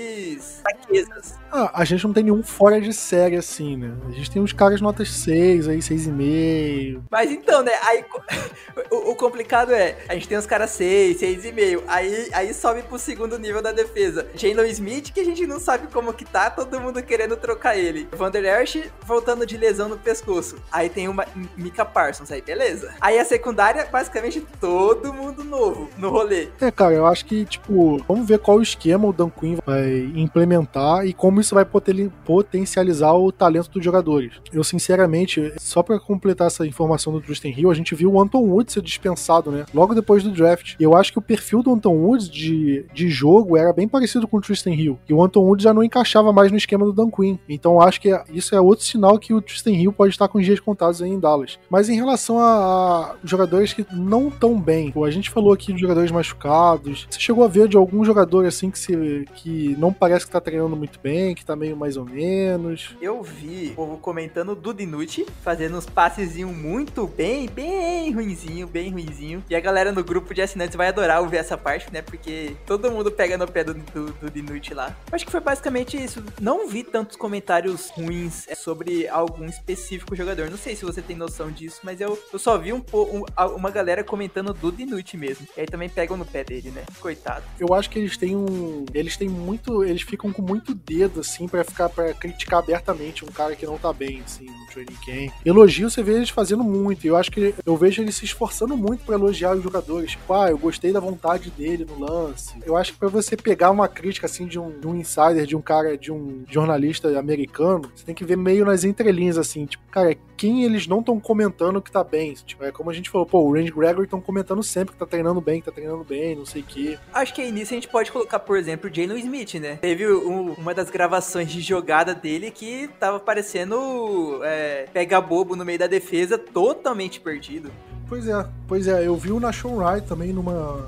fraquezas. Ah, a gente não tem nenhum fora de série assim, né? A gente tem uns caras notas 6 aí, 6,5. Mas então, né? Aí o, o, complicado é, a gente tem uns caras 6, 6,5. Aí, aí sobe pro segundo nível da defesa. Jalen Smith, que a gente não sabe como que tá, todo mundo querendo trocar ele. Vander Esch voltando de lesão no pescoço. Aí tem uma Mika Parsons, aí beleza. Aí a secundária, basicamente todo mundo novo no rolê. É, cara, eu acho que, tipo, vamos ver qual o esquema o Dan Quinn vai vai implementar e como isso vai potencializar o talento dos jogadores. Eu, sinceramente, só para completar essa informação do Tristan Hill, a gente viu o Anton Woods ser dispensado, né? Logo depois do draft. Eu acho que o perfil do Anton Woods de, de jogo era bem parecido com o Tristan Hill. E o Anton Woods já não encaixava mais no esquema do Dan Quinn. Então eu acho que isso é outro sinal que o Tristan Hill pode estar com dias contados aí em Dallas. Mas em relação a, a jogadores que não tão bem, a gente falou aqui de jogadores machucados. Você chegou a ver de algum jogador assim que, se, que não parece que tá treinando muito bem, que tá meio mais ou menos. Eu vi o povo comentando do Dinucci, fazendo uns passezinhos muito bem, bem ruinzinho, bem ruinzinho. E a galera no grupo de assinantes vai adorar ouvir essa parte, né? Porque todo mundo pega no pé do, do, do Dinucci lá. Acho que foi basicamente isso. Não vi tantos comentários ruins é, sobre algum específico jogador. Não sei se você tem noção disso, mas eu, eu só vi um, um, uma galera comentando do Dinucci mesmo. E aí também pegam no pé dele, né? Coitado. Eu acho que eles têm um. Eles têm muito muito. Eles ficam com muito dedo, assim, para ficar para criticar abertamente um cara que não tá bem, assim, no training camp. Elogio você vê eles fazendo muito. E eu acho que eu vejo eles se esforçando muito para elogiar os jogadores. Tipo, ah, eu gostei da vontade dele no lance. Eu acho que para você pegar uma crítica, assim, de um, de um insider, de um cara, de um jornalista americano, você tem que ver meio nas entrelinhas, assim, tipo, cara, quem eles não estão comentando que tá bem. Tipo, é como a gente falou, pô, o Randy Gregory estão comentando sempre que tá treinando bem, que tá treinando bem, não sei o quê. Acho que aí nisso a gente pode colocar, por exemplo, o Jalen Smith, né? Teve um, uma das gravações de jogada dele que tava parecendo é, pega bobo no meio da defesa, totalmente perdido. Pois é, pois é, eu vi o Nashon Wright também numa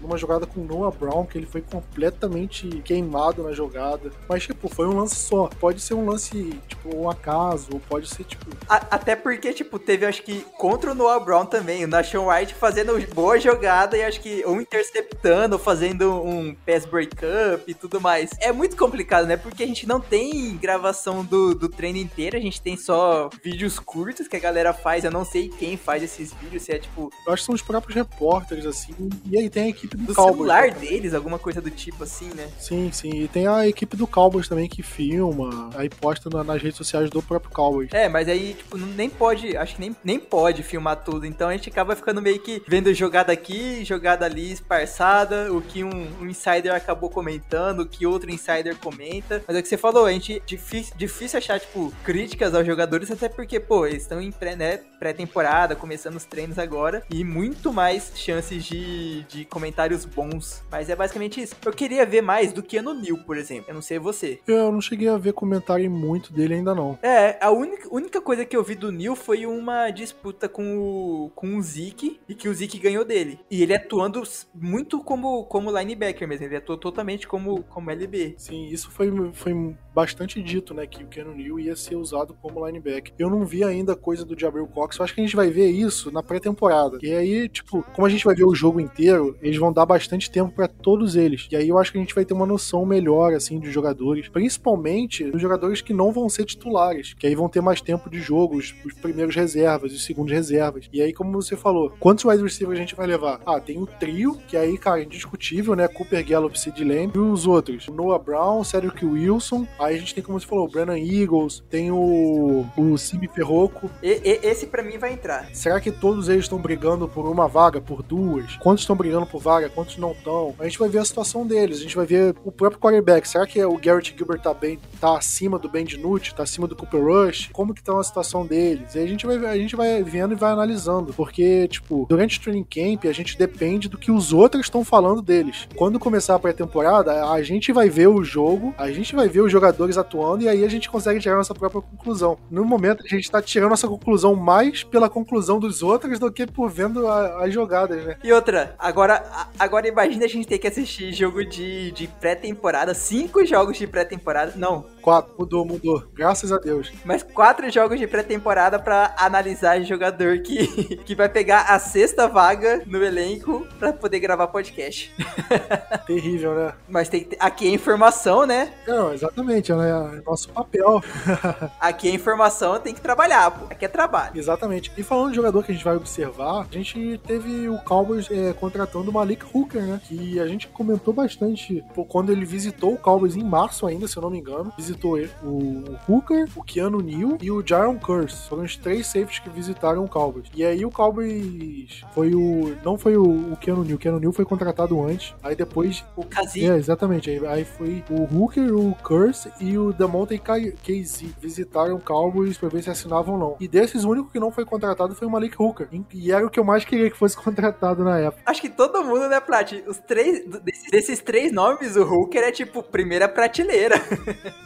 numa jogada com Noah Brown, que ele foi completamente queimado na jogada. Mas, tipo, foi um lance só. Pode ser um lance, tipo, um acaso, ou pode ser, tipo. A, até porque, tipo, teve, acho que, contra o Noah Brown também, o Nashon White fazendo boa jogada e acho que um interceptando, fazendo um pass breakup e tudo mais. É muito complicado, né? Porque a gente não tem gravação do, do treino inteiro, a gente tem só vídeos curtos que a galera faz. Eu não sei quem faz esses vídeos, se é tipo. Eu acho que são os próprios repórteres, assim. E aí tem a equipe do, do Cowboys. celular deles, alguma coisa do tipo assim, né? Sim, sim. E tem a equipe do Cowboys também que filma, aí posta na, nas redes sociais do próprio Cowboys. É, mas aí, tipo, nem pode, acho que nem, nem pode filmar tudo. Então a gente acaba ficando meio que vendo jogada aqui, jogada ali, esparçada, o que um, um insider acabou comentando, o que outro insider comenta. Mas é o que você falou, a gente difícil, difícil achar, tipo, críticas aos jogadores, até porque, pô, eles estão em pré, né, pré-temporada, começando os treinos agora, e muito mais chances de, de comentários bons. Mas é basicamente isso. Eu queria ver mais do que no Neil, por exemplo. Eu não sei você. Eu não cheguei a ver comentário muito dele ainda não. É, a única, única coisa que eu vi do Neil foi uma disputa com o, com o Zeke e que o Zeke ganhou dele. E ele atuando muito como, como linebacker mesmo. Ele atuou totalmente como, como LB. Sim, isso foi, foi bastante dito, né? Que o Keanu Neal ia ser usado como linebacker. Eu não vi ainda coisa do Jabril Cox. Eu acho que a gente vai ver isso na pré-temporada. E aí, tipo, como a gente vai ver o jogo inteiro, eles vão dar bastante tempo para todos eles. E aí eu acho que a gente vai ter uma noção melhor, assim, dos jogadores. Principalmente dos jogadores que não vão ser titulares. Que aí vão ter mais tempo de jogo, os, os primeiros reservas, os segundos reservas. E aí, como você falou, quantos wide receivers a gente vai levar? Ah, tem o trio, que aí, cara, é indiscutível, né? Cooper Gallup, Sid Lamb. E os outros? Noah Brown, Cedric Wilson. Aí a gente tem, como você falou, o Brandon Eagles, tem o, o Simi Ferroco. E, e, esse para mim vai entrar. Será que todos eles estão brigando por uma vaga, por duas? Quantos estão brigando por vaga, quantos não estão? A gente vai ver a situação deles, a gente vai ver o próprio quarterback. Será que o Garrett Gilbert tá bem, tá acima do Ben DiNucci, tá acima do Cooper Rush? Como que tá a situação deles? E a gente vai, a gente vai vendo e vai analisando, porque, tipo, durante o training camp a gente depende do que os outros estão falando deles. Quando começar a pré-temporada, a gente vai ver o jogo, a gente vai ver os jogadores atuando e aí a gente consegue tirar nossa própria conclusão. No momento, a gente tá tirando nossa conclusão mais pela conclusão dos outros do que por vendo as jogadas, né? E outra, agora, agora imagina a gente ter que assistir jogo de, de pré-temporada, cinco jogos de pré-temporada, não. Quatro, mudou, mudou. Graças a Deus. Mas quatro jogos de pré-temporada para analisar jogador que, que vai pegar a sexta vaga no elenco para poder gravar podcast. Terrível, né? Mas tem, aqui é informação, né? Não, exatamente, né? É nosso papel. aqui é informação, tem que trabalhar, pô. Aqui é trabalho. Exatamente. E falando de jogador que a gente vai observar, a gente teve o Cowboys é, contratando o Malik Hooker, né? Que a gente comentou bastante pô, quando ele visitou o Cowboys em março ainda, se eu não me engano. Visitou ele, o Hooker, o Keanu Neal e o Jaron Curse. Foram os três safeties que visitaram o Cowboys. E aí o Cowboys foi o... Não foi o, o Keanu Neal. O Keanu Neal foi contratado antes. Aí depois... O Kazi. É, exatamente. Aí, aí foi o Hooker, o Curse e o Demonte Casey visitaram o Cowboys pra ver se assinavam ou não. E desses, o único que não foi contratado foi o Malik Hooker. E era o que eu mais queria que fosse contratado na época. Acho que todo mundo, né, Plat? Os três... Desses, desses três nomes, o Hooker é tipo primeira prateleira.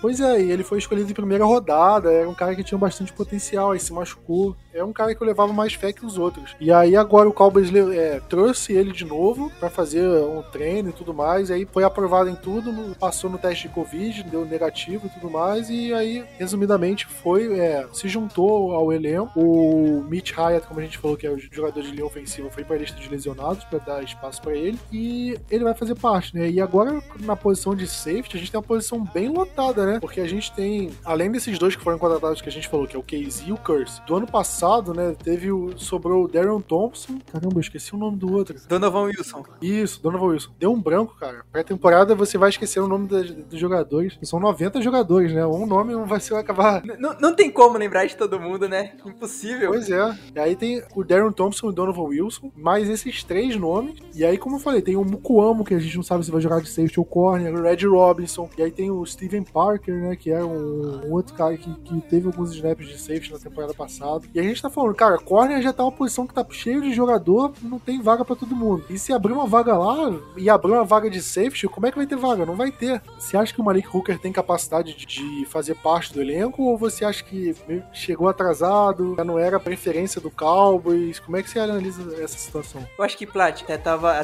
Pois é, e ele foi escolhido em primeira rodada. Era um cara que tinha bastante potencial, aí se machucou. É um cara que eu levava mais fé que os outros. E aí agora o Cowboys é, trouxe ele de novo para fazer um treino e tudo mais. E aí foi aprovado em tudo, passou no teste de Covid, deu negativo e tudo mais. E aí, resumidamente, foi é, se juntou ao elenco. O Mitch Hyatt, como a gente falou, que é o jogador de linha ofensiva, foi para a lista de lesionados para dar espaço para ele. E ele vai fazer parte, né? E agora na posição de safety, a gente tem uma posição bem lotada, né? Porque a gente tem, além desses dois que foram contratados que a gente falou, que é o Casey e o Curse, do ano passado, né, teve o, sobrou o Darren Thompson, caramba, eu esqueci o nome do outro. Donovan Wilson. Isso, Donovan Wilson. Deu um branco, cara. Pré-temporada você vai esquecer o nome dos, dos jogadores, são 90 jogadores, né, um nome vai ser acabar... Não, não tem como lembrar de todo mundo, né, impossível. Pois é. E aí tem o Darren Thompson e o Donovan Wilson, mais esses três nomes, e aí, como eu falei, tem o Mukuamo, que a gente não sabe se vai jogar de safety ou corner, o Red Robinson, e aí tem o Steven Parker, né, que é um, um outro cara que, que teve alguns snaps de safety na temporada passada. E a gente gente tá falando, cara, corner já tá uma posição que tá cheio de jogador, não tem vaga para todo mundo. E se abrir uma vaga lá e abrir uma vaga de safety, como é que vai ter vaga? Não vai ter. Você acha que o Malik Hooker tem capacidade de fazer parte do elenco ou você acha que chegou atrasado, já não era a preferência do Cowboys? Como é que você analisa essa situação? Eu acho que, Plat, até tava,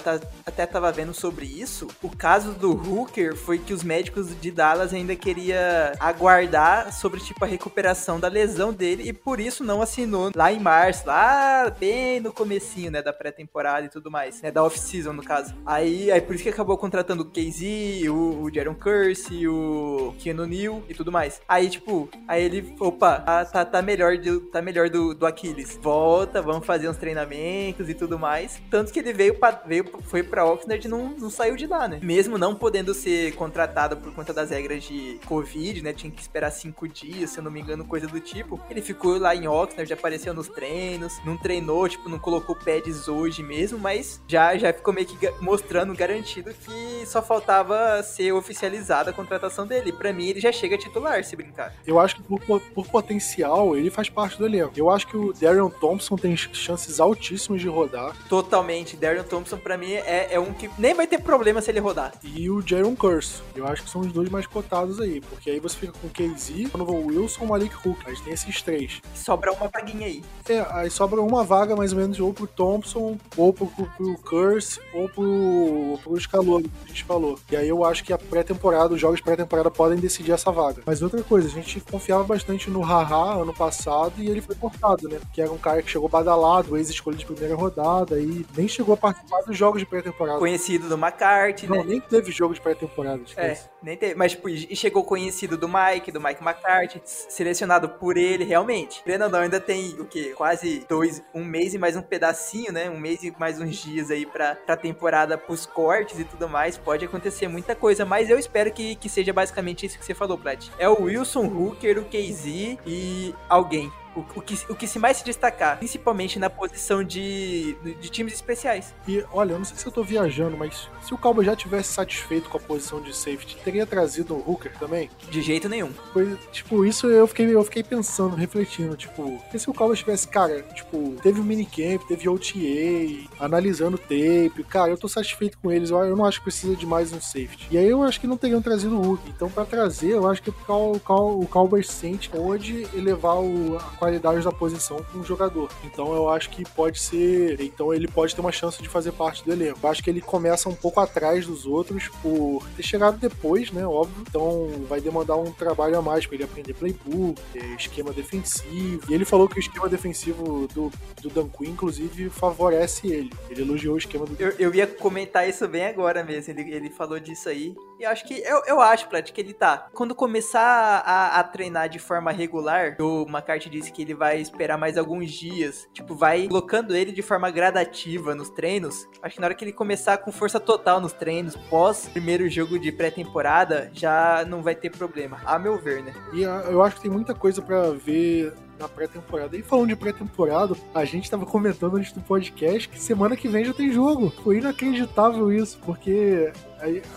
até tava vendo sobre isso. O caso do Hooker foi que os médicos de Dallas ainda queria aguardar sobre, tipo, a recuperação da lesão dele e por isso não assinou lá em março, lá bem no comecinho, né, da pré-temporada e tudo mais, né, da off-season, no caso. Aí, aí por isso que acabou contratando o KZ, o, o Jaron Curse, o Keanu Neal e tudo mais. Aí, tipo, aí ele, opa, tá, tá, tá melhor, do, tá melhor do, do Aquiles. Volta, vamos fazer uns treinamentos e tudo mais. Tanto que ele veio, pra, veio foi pra Oxnard e não, não saiu de lá, né? Mesmo não podendo ser contratado por conta das regras de Covid, né? Tinha que esperar cinco dias, se eu não me engano, coisa do tipo. Ele ficou lá em Oxnard, já apareceu nos treinos, não treinou, tipo, não colocou pads hoje mesmo, mas já, já ficou meio que mostrando, garantido que só faltava ser oficializada a contratação dele. Para mim, ele já chega titular, se brincar. Eu acho que por, por potencial, ele faz parte do elenco. Eu acho que o Darion Thompson tem chances altíssimas de rodar. Totalmente. Darion Thompson, para mim, é, é um que nem vai ter problema se ele rodar. E o Jaron Curse. Eu acho que são os dois mais cotados aí, porque aí você fica com o KZ, Donovan Wilson, Malik Hook. A gente tem esses três. Sobra uma vaguinha aí. É, aí sobra uma vaga mais ou menos ou pro Thompson, ou pro, pro, pro Curse, ou pro, pro Scaloni, que a gente falou. E aí eu acho que a pré-temporada, os jogos pré-temporada podem decidir essa vaga. Mas outra coisa, a gente confiava bastante no Haha ano passado e ele foi cortado, né? Que era um cara que chegou badalado, ex-escolha de primeira rodada e nem chegou a participar dos jogos de pré-temporada. Conhecido do McCarthy, Não, né? nem teve jogo de pré-temporada. É, nem teve. Mas, tipo, e chegou conhecido do Mike, do Mike McCarthy, selecionado por ele, realmente. Querendo ainda tem o quê? Quase dois, um mês e mais um pedacinho, né? Um mês e mais uns dias aí pra, pra temporada, pros cortes e tudo mais. Pode acontecer muita coisa, mas eu espero que, que seja basicamente isso que você falou, Plat. É o Wilson Hooker, o KZ e alguém o, o, que, o que se mais se destacar, principalmente na posição de, de times especiais. E olha, eu não sei se eu tô viajando, mas se o Cowboy já tivesse satisfeito com a posição de safety, teria trazido um hooker também? De jeito nenhum. Foi, tipo, isso eu fiquei, eu fiquei pensando, refletindo, tipo, se o Cowboy tivesse, cara, tipo, teve um minicamp, teve OTA, analisando o tape, cara, eu tô satisfeito com eles, eu, eu não acho que precisa de mais um safety. E aí eu acho que não teriam trazido o Hulk. Então, para trazer, eu acho que o, Cow, o Cowboy sente pode elevar o, a qualidade da posição com o jogador. Então eu acho que pode ser. Então ele pode ter uma chance de fazer parte do elenco. Eu acho que ele começa um pouco atrás dos outros por ter chegado depois, né? Óbvio. Então vai demandar um trabalho a mais para ele aprender playbook, esquema defensivo. E ele falou que o esquema defensivo do, do Dan Quinn, inclusive, favorece ele. Ele elogiou o esquema do. Eu, eu ia comentar isso bem agora mesmo. Ele, ele falou disso aí. E acho que. Eu, eu acho, Plat, que ele tá. Quando começar a, a treinar de forma regular, o McCarthy disse que ele vai esperar mais alguns dias. Tipo, vai colocando ele de forma gradativa nos treinos. Acho que na hora que ele começar com força total nos treinos, pós primeiro jogo de pré-temporada, já não vai ter problema. A meu ver, né? E ah, eu acho que tem muita coisa para ver na pré-temporada. E falando de pré-temporada, a gente tava comentando antes do podcast que semana que vem já tem jogo. Foi inacreditável isso, porque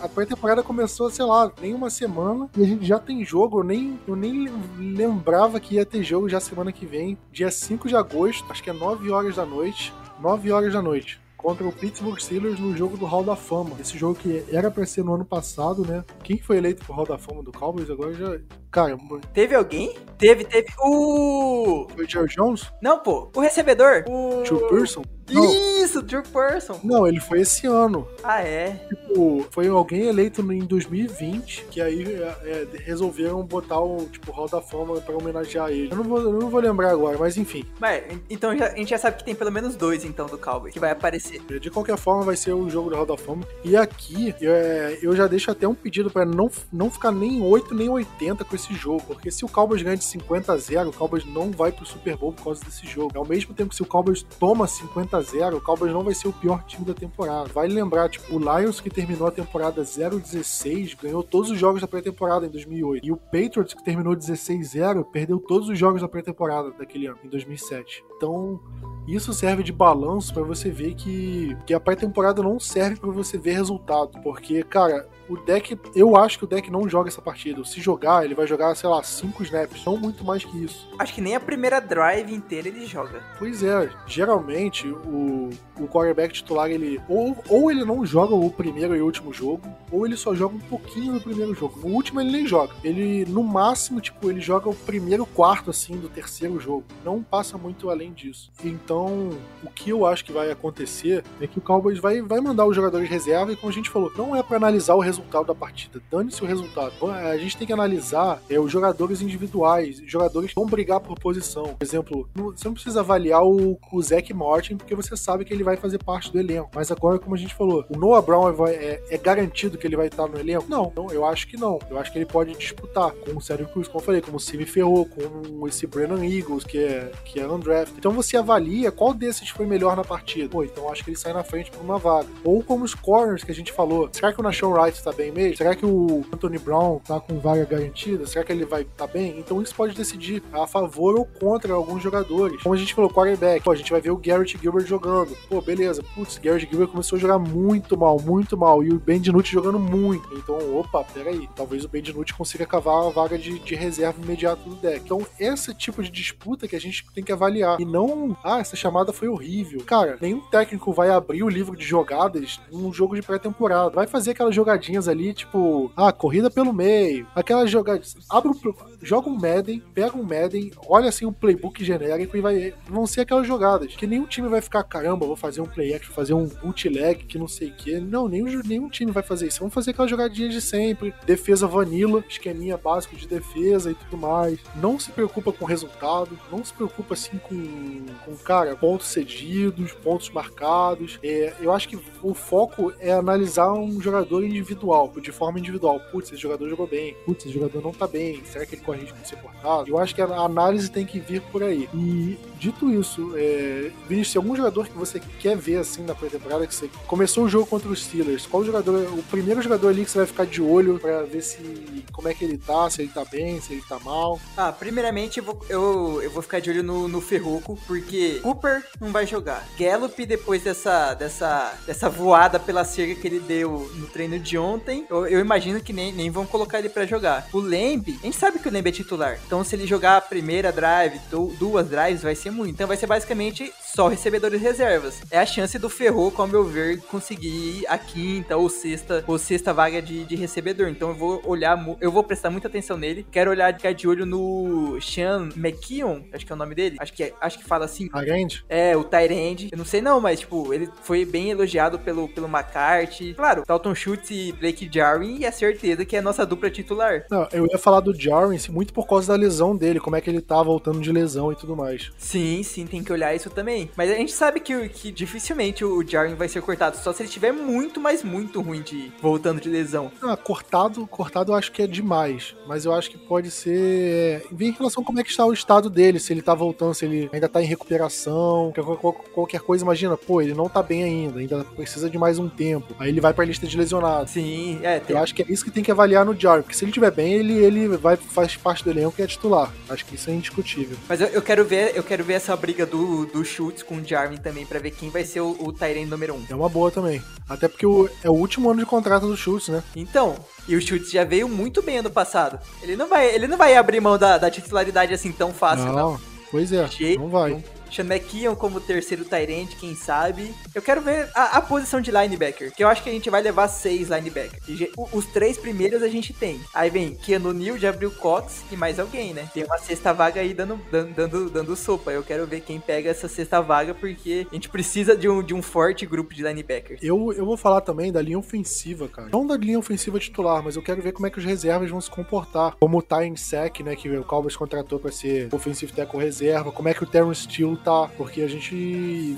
a pré-temporada começou, sei lá, nem uma semana e a gente já tem jogo. Eu nem, eu nem lembrava que ia ter jogo já semana que vem, dia 5 de agosto, acho que é 9 horas da noite. 9 horas da noite contra o Pittsburgh Steelers no jogo do Hall da Fama. Esse jogo que era para ser no ano passado, né? Quem foi eleito pro Hall da Fama do Cowboys agora já. Cara. Teve alguém? Teve, teve. O. Foi o Jerry Jones? Não, pô. O recebedor. O. Joe Person? Não. Isso, Drew Person. Não, ele foi esse ano. Ah, é? Tipo, foi alguém eleito em 2020 que aí é, é, resolveram botar o tipo, Hall da Fama pra homenagear ele. Eu não vou, eu não vou lembrar agora, mas enfim. Mas, então já, a gente já sabe que tem pelo menos dois, então, do Cowboy, que vai aparecer. De qualquer forma, vai ser o jogo do Hall da Fama. E aqui, eu, é, eu já deixo até um pedido pra não, não ficar nem 8 nem 80 com esse jogo. Porque se o Cowboys ganha de 50 a 0, o Cowboys não vai pro Super Bowl por causa desse jogo. Ao mesmo tempo que se o Cowboys toma 50 a 0, o Cowboys não vai ser o pior time da temporada. Vai lembrar, tipo, o Lions que terminou a temporada 0-16 ganhou todos os jogos da pré-temporada em 2008. E o Patriots que terminou 16-0 perdeu todos os jogos da pré-temporada daquele ano, em 2007. Então, isso serve de balanço para você ver que, que a pré-temporada não serve para você ver resultado. Porque, cara, o deck, eu acho que o deck não joga essa partida. Se jogar, ele vai jogar, sei lá, 5 snaps, não muito mais que isso. Acho que nem a primeira drive inteira ele joga. Pois é, geralmente o, o quarterback titular, ele ou, ou ele não joga o primeiro e último jogo, ou ele só joga um pouquinho no primeiro jogo. No último ele nem joga. Ele, no máximo, tipo, ele joga o primeiro quarto, assim, do terceiro jogo. Não passa muito além disso. Então, o que eu acho que vai acontecer é que o Cowboys vai, vai mandar os jogadores reserva e, como a gente falou, não é para analisar o resultado da partida. Dane-se o resultado. A gente tem que analisar é, os jogadores individuais, jogadores que vão brigar por posição. Por exemplo, você não precisa avaliar o, o Zach Martin, porque você sabe que ele vai fazer parte do elenco. Mas agora, como a gente falou, o Noah Brown vai, é, é, garantido que ele vai estar no elenco? Não, eu acho que não. Eu acho que ele pode disputar com o Sérgio Cruz, como eu falei, como o Steve Ferro, com esse Brennan Eagles, que é, que é undrafted. Então você avalia qual desses foi melhor na partida. Pô, então acho que ele sai na frente por uma vaga. Ou como os corners que a gente falou. Será que o Nashon Wright tá bem mesmo? Será que o Anthony Brown tá com vaga garantida? Será que ele vai tá bem? Então isso pode decidir a favor ou contra alguns jogadores. Como a gente falou, quarterback. Pô, a gente vai ver o Garrett Gilbert jogando. Pô, beleza. Putz, Garrett Gilbert começou a jogar muito mal, muito mal. E o Ben DiNucci jogando muito. Então, opa, peraí. Talvez o Ben DiNucci consiga cavar a vaga de, de reserva imediata do deck. Então, esse tipo de disputa que a gente tem que avaliar. E não, ah, essa chamada foi horrível. Cara, nenhum técnico vai abrir o livro de jogadas num jogo de pré-temporada. Vai fazer aquelas jogadinhas ali, tipo, ah, corrida pelo meio. Aquelas jogadas. Abre o. Joga um Madden, pega um Madden, olha assim um playbook genérico e vai. Vão ser aquelas jogadas. Que nenhum time vai ficar, caramba, vou fazer um play action, fazer um bootleg que não sei o que. Não, nenhum, nenhum time vai fazer isso. Vão fazer aquelas jogadinhas de sempre. Defesa vanilla, esqueminha básico de defesa e tudo mais. Não se preocupa com o resultado. Não se preocupa assim com, com cara, pontos cedidos, pontos marcados. É, eu acho que o foco é analisar um jogador individual, de forma individual. Putz, esse jogador jogou bem. Putz, esse jogador não tá bem. Será que ele corre risco de ser cortado? Eu acho que a análise tem que vir por aí. E dito isso, é, Vinícius, algum jogador que você quer ver assim na pré-temporada que você começou o jogo contra os Steelers, qual o jogador, o primeiro jogador ali que você vai ficar de olho para ver se como é que ele tá, se ele tá bem, se ele tá mal? Ah, primeiramente eu vou, eu, eu vou ficar de olho no, no Ferroco, porque Cooper não vai jogar. Gallup, depois dessa, dessa, dessa voada pela cerca que ele deu no treino de ontem, eu, eu imagino que nem, nem vão colocar ele para jogar. O Lembe, a gente sabe que o Lembe é titular, então se ele jogar a primeira drive, duas drives, vai ser muito. Então vai ser basicamente só recebedores reservas. É a chance do Ferro, ao meu ver, conseguir a quinta ou sexta ou sexta vaga de, de recebedor. Então eu vou olhar, eu vou prestar muita atenção nele. Quero olhar de olho no Sean McKeon, acho que é o nome dele. Acho que, é, acho que fala assim. Tyrande? É, o Tyrande. Eu não sei não, mas tipo, ele foi bem elogiado pelo, pelo McCarthy. Claro, Dalton Schultz e Blake Jarwin e é certeza que é a nossa dupla titular. Não, eu ia falar do Jarwin muito por causa da lesão dele, como é que ele tá voltando de lesão e tudo mais. Sim, sim, tem que olhar isso também. Mas a gente sabe que, que dificilmente o Jarwin vai ser cortado, só se ele estiver muito, mas muito ruim de voltando de lesão. Ah, cortado, cortado eu acho que é demais. Mas eu acho que pode ser. Em relação a como é que está o estado dele, se ele tá voltando, se ele ainda tá em recuperação, qualquer coisa, imagina, pô, ele não tá bem ainda, ainda precisa de mais um tempo. Aí ele vai pra lista de lesionados. Sim, é. Tem... Eu acho que é isso que tem que avaliar no Jarwin, porque se ele estiver bem, ele, ele vai, faz parte do elenco e é titular. Acho que isso é indiscutível. Mas eu, eu quero ver, eu quero ver essa briga do, do Schultz com o Jarvin também, para ver quem vai ser o, o Tyrene número 1. Um. É uma boa também. Até porque o, é o último ano de contrato do Schultz, né? Então, e o Schultz já veio muito bem ano passado. Ele não vai, ele não vai abrir mão da, da titularidade assim tão fácil, não. não. Pois é, não vai. Não. Shamekian como terceiro Tyrant, quem sabe. Eu quero ver a, a, posição de linebacker, que eu acho que a gente vai levar seis linebackers. Os três primeiros a gente tem. Aí vem Keanu Neal, Jabril Cox e mais alguém, né? Tem uma sexta vaga aí dando, dando, dando, dando sopa. Eu quero ver quem pega essa sexta vaga, porque a gente precisa de um, de um forte grupo de linebackers. Eu, eu vou falar também da linha ofensiva, cara. Não da linha ofensiva titular, mas eu quero ver como é que os reservas vão se comportar. Como o Tyne Sec, né, que o Cowboys contratou para ser ofensivo tackle reserva. Como é que o Terrence Steele tá, porque a gente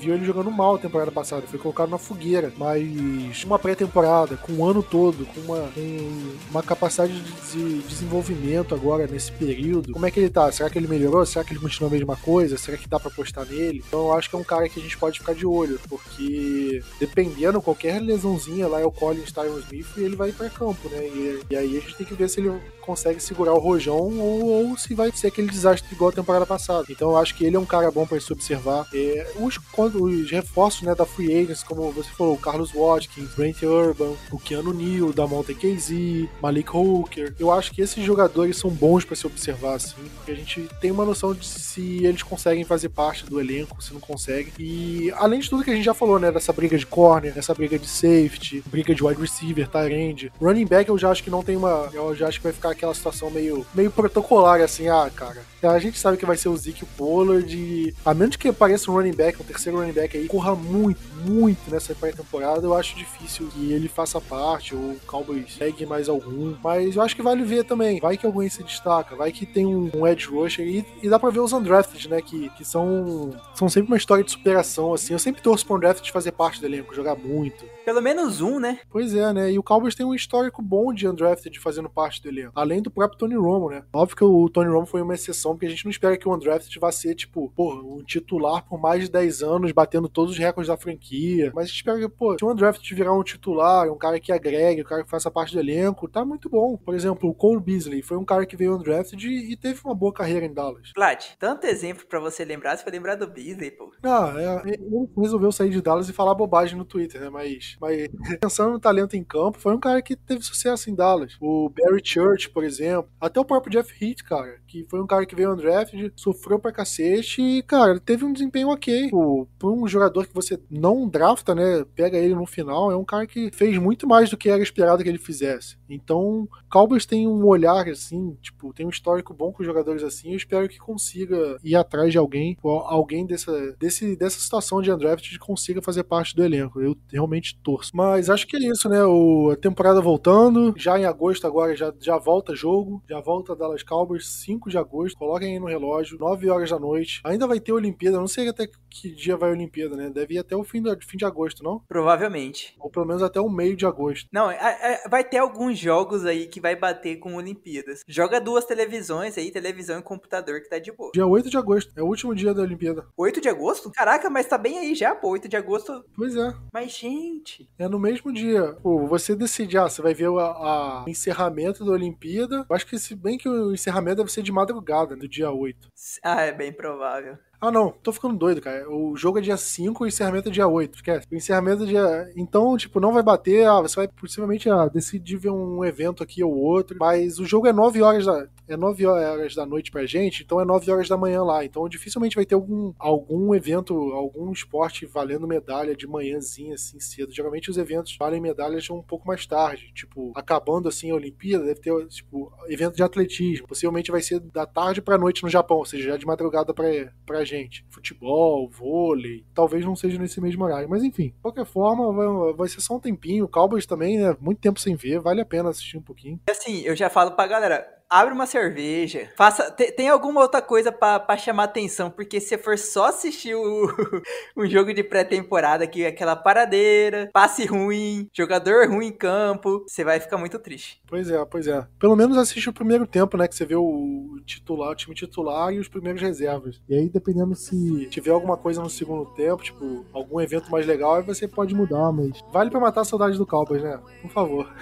viu ele jogando mal a temporada passada, foi colocado na fogueira, mas uma pré-temporada, com o um ano todo, com uma, com uma capacidade de desenvolvimento agora nesse período, como é que ele tá? Será que ele melhorou? Será que ele continua a mesma coisa? Será que dá pra apostar nele? Então eu acho que é um cara que a gente pode ficar de olho, porque dependendo, qualquer lesãozinha lá é o Colin Tyron Smith e ele vai para campo, né? E, e, aí a gente tem que ver se ele consegue segurar o rojão ou, ou se vai ser aquele desastre igual a temporada passada. Então eu acho que ele é um cara bom para se observar. É, os, os reforços né, da Free Agents, como você falou, o Carlos Watkins, Brent Urban, o Keanu Neal, da Mountain KZ, Malik Hooker. Eu acho que esses jogadores são bons para se observar, assim, porque a gente tem uma noção de se eles conseguem fazer parte do elenco, se não conseguem. E além de tudo que a gente já falou, né, dessa briga de corner, dessa briga de safety, briga de wide receiver, tight end, running back eu já acho que não tem uma, eu já acho que vai ficar aquela situação meio, meio protocolar, assim, ah, cara, a gente sabe que vai ser o Zeke Pollard a menos que apareça um running back, um terceiro running back aí, corra muito, muito nessa pré-temporada, eu acho difícil que ele faça parte ou o Cowboys pegue mais algum, mas eu acho que vale ver também, vai que alguém se destaca, vai que tem um, um edge rusher e, e, dá pra ver os undrafted, né, que, que são, são sempre uma história de superação, assim, eu sempre torço pra draft fazer parte do elenco, jogar muito. Pelo menos um, né? Pois é, né, e o Cowboys tem um histórico bom de undrafted fazendo parte do elenco, além do próprio Tony Romo, né, óbvio que o Tony Romo foi uma exceção, porque a gente não espera que o undrafted vá ser, tipo, pô, um titular por mais de 10 anos, batendo todos os recordes da franquia. Mas a gente espera que, pô, se o undrafted virar um titular, um cara que agregue, um cara que faça parte do elenco, tá muito bom. Por exemplo, o Cole Beasley foi um cara que veio undrafted e, e teve uma boa carreira em Dallas. Vlad, tanto exemplo para você lembrar, você foi lembrar do Beasley, pô. Ah, é, ele resolveu sair de Dallas e falar bobagem no Twitter, né? Mas, mas pensando no talento em campo, foi um cara que teve sucesso em Dallas. O Barry Church, por exemplo, até o próprio Jeff Heath, cara, que foi um cara que veio undrafted, sofreu pra cacete e, cara, teve um desempenho ok. Pô, um jogador que você não drafta, né, pega ele no final, é um cara que fez muito mais do que era esperado que ele fizesse. Então, Cowboys tem um olhar, assim, tipo, tem um histórico bom com jogadores assim, eu espero que consiga ir atrás de alguém, alguém dessa, desse, dessa situação de undrafted consiga fazer parte do elenco. Eu realmente torço. Mas acho que é isso, né, o, a temporada voltando, já em agosto agora já, já volta jogo, já volta Dallas Cowboys, 5 de agosto, coloquem aí no relógio, 9 horas da noite. Ainda vai ter Olimpíada, não sei até que dia vai a Olimpíada, né? Deve ir até o fim, do, fim de agosto, não? Provavelmente. Ou pelo menos até o meio de agosto. Não, é, é, vai ter alguns jogos aí que vai bater com Olimpíadas. Joga duas televisões aí, televisão e computador, que tá de boa. Dia 8 de agosto, é o último dia da Olimpíada. 8 de agosto? Caraca, mas tá bem aí já, pô, 8 de agosto. Pois é. Mas, gente. É no mesmo dia. Pô, você decide, ah, você vai ver o encerramento da Olimpíada. Eu acho que se bem que o encerramento deve ser de madrugada, do dia 8. Ah, é bem provável. Ah, não, tô ficando doido, cara. O jogo é dia 5 e o encerramento é dia 8. Esquece. O encerramento é dia. Então, tipo, não vai bater. Ah, você vai possivelmente ah, decidir ver um evento aqui ou outro. Mas o jogo é 9 horas da. É 9 horas da noite pra gente, então é 9 horas da manhã lá. Então dificilmente vai ter algum, algum evento, algum esporte valendo medalha de manhãzinha assim cedo. Geralmente os eventos valem medalhas um pouco mais tarde. Tipo, acabando assim a Olimpíada, deve ter, tipo, evento de atletismo. Possivelmente vai ser da tarde pra noite no Japão, ou seja, já de madrugada pra, pra gente. Futebol, vôlei, talvez não seja nesse mesmo horário. Mas enfim, de qualquer forma, vai, vai ser só um tempinho. Cowboys também, né? Muito tempo sem ver, vale a pena assistir um pouquinho. Assim, eu já falo pra galera, abre uma cerveja, faça, tem, tem alguma outra coisa para chamar atenção, porque se for só assistir o, um jogo de pré-temporada que é aquela paradeira, passe ruim, jogador ruim em campo, você vai ficar muito triste. Pois é, pois é. Pelo menos assiste o primeiro tempo, né, que você vê o titular, o time titular e os primeiros reservas. E aí dependendo se tiver alguma coisa no segundo tempo, tipo, algum evento mais legal, aí você pode mudar, mas vale para matar a saudade do Cowboys, né? Por favor.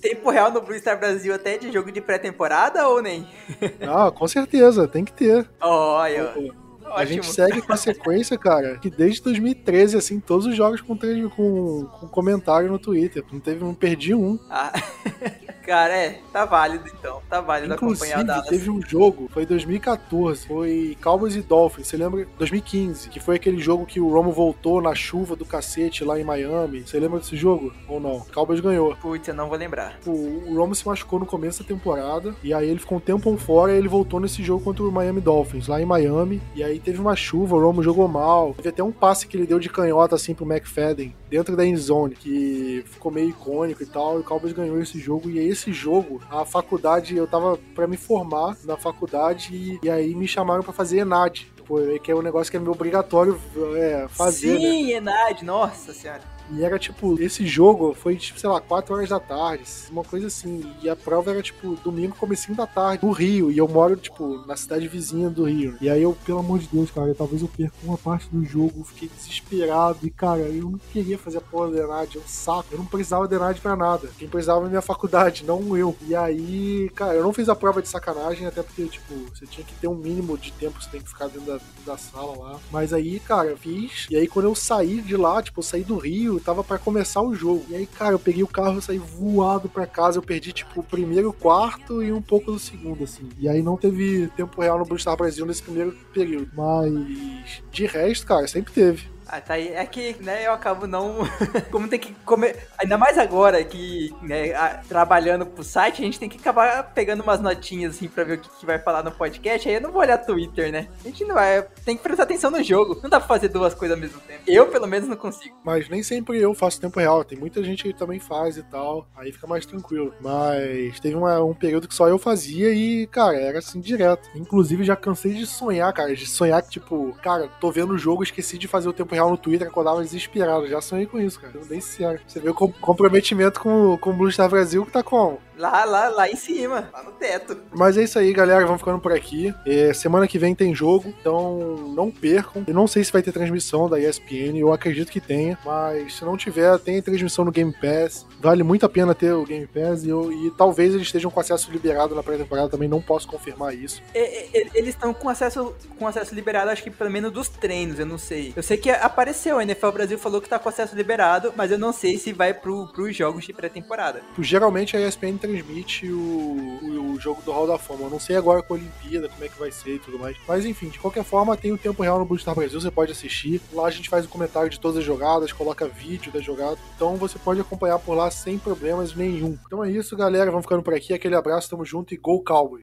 Tempo real no Blue Star Brasil até de jogo de pré-temporada ou nem? Ah, com certeza, tem que ter. Olha. A gente segue com a sequência, cara, que desde 2013, assim, todos os jogos com, com, com comentário no Twitter. Não teve, não perdi um. Ah. Cara, é, tá válido então. Tá válido Inclusive, acompanhar Dallas. teve um jogo, foi 2014, foi Cowboys e Dolphins, você lembra? 2015, que foi aquele jogo que o Romo voltou na chuva do cacete lá em Miami. Você lembra desse jogo? Ou não? Cowboys ganhou. Putz, eu não vou lembrar. O, o Romo se machucou no começo da temporada, e aí ele ficou um tempo fora e ele voltou nesse jogo contra o Miami Dolphins, lá em Miami. E aí teve uma chuva, o Romo jogou mal. Teve até um passe que ele deu de canhota assim pro McFadden, dentro da endzone, que ficou meio icônico e tal. E o Cowboys ganhou esse jogo, e aí esse jogo, a faculdade, eu tava para me formar na faculdade e, e aí me chamaram para fazer ENAD, que é um negócio que é meio obrigatório é, fazer. Sim, né? ENAD, nossa senhora. E era tipo, esse jogo foi, tipo, sei lá, 4 horas da tarde, uma coisa assim. E a prova era, tipo, domingo, comecinho da tarde, no Rio. E eu moro, tipo, na cidade vizinha do Rio. E aí eu, pelo amor de Deus, cara, talvez eu perca uma parte do jogo, fiquei desesperado. E, cara, eu não queria fazer a porra do Denad, é um saco. Eu não precisava de Denad pra nada. Quem precisava era minha faculdade, não eu. E aí, cara, eu não fiz a prova de sacanagem, até porque, tipo, você tinha que ter um mínimo de tempo que você tem que ficar dentro da, da sala lá. Mas aí, cara, eu fiz. E aí, quando eu saí de lá, tipo, eu saí do Rio, tava para começar o jogo. E aí, cara, eu peguei o carro e saí voado pra casa. Eu perdi, tipo, o primeiro quarto e um pouco do segundo, assim. E aí não teve tempo real no Blue Star Brasil nesse primeiro período. Mas de resto, cara, sempre teve. Ah, tá aí. É que, né, eu acabo não. Como tem que comer. Ainda mais agora que, né, a... trabalhando pro site, a gente tem que acabar pegando umas notinhas, assim, pra ver o que, que vai falar no podcast. Aí eu não vou olhar Twitter, né? A gente não vai. Tem que prestar atenção no jogo. Não dá pra fazer duas coisas ao mesmo tempo. Eu, pelo menos, não consigo. Mas nem sempre eu faço tempo real. Tem muita gente que também faz e tal. Aí fica mais tranquilo. Mas teve uma, um período que só eu fazia e, cara, era assim direto. Inclusive, já cansei de sonhar, cara. De sonhar que, tipo, cara, tô vendo o jogo, esqueci de fazer o tempo real no Twitter, acordava desesperado. Já sonhei com isso, cara. Bem sincero. Você vê o comprometimento com, com o Blue Star Brasil que tá como? Lá, lá, lá em cima, lá no teto. Mas é isso aí, galera. Vamos ficando por aqui. É, semana que vem tem jogo, então não percam. Eu não sei se vai ter transmissão da ESPN, eu acredito que tenha, mas se não tiver, tem transmissão no Game Pass. Vale muito a pena ter o Game Pass e, eu, e talvez eles estejam com acesso liberado na pré-temporada também, não posso confirmar isso. eles estão com acesso, com acesso liberado, acho que pelo menos dos treinos, eu não sei. Eu sei que apareceu, a NFL Brasil falou que tá com acesso liberado, mas eu não sei se vai pro, pros jogos de pré-temporada. Geralmente a ESPN transmite o, o, o, jogo do Hall da Fama. Eu não sei agora com a Olimpíada, como é que vai ser e tudo mais. Mas enfim, de qualquer forma, tem o tempo real no Blue Star Brasil, você pode assistir. Lá a gente faz o comentário de todas as jogadas, coloca vídeo da jogada. Então você pode acompanhar por lá sem problemas nenhum. Então é isso, galera. Vamos ficando por aqui. Aquele abraço, tamo junto e Go Cowboy!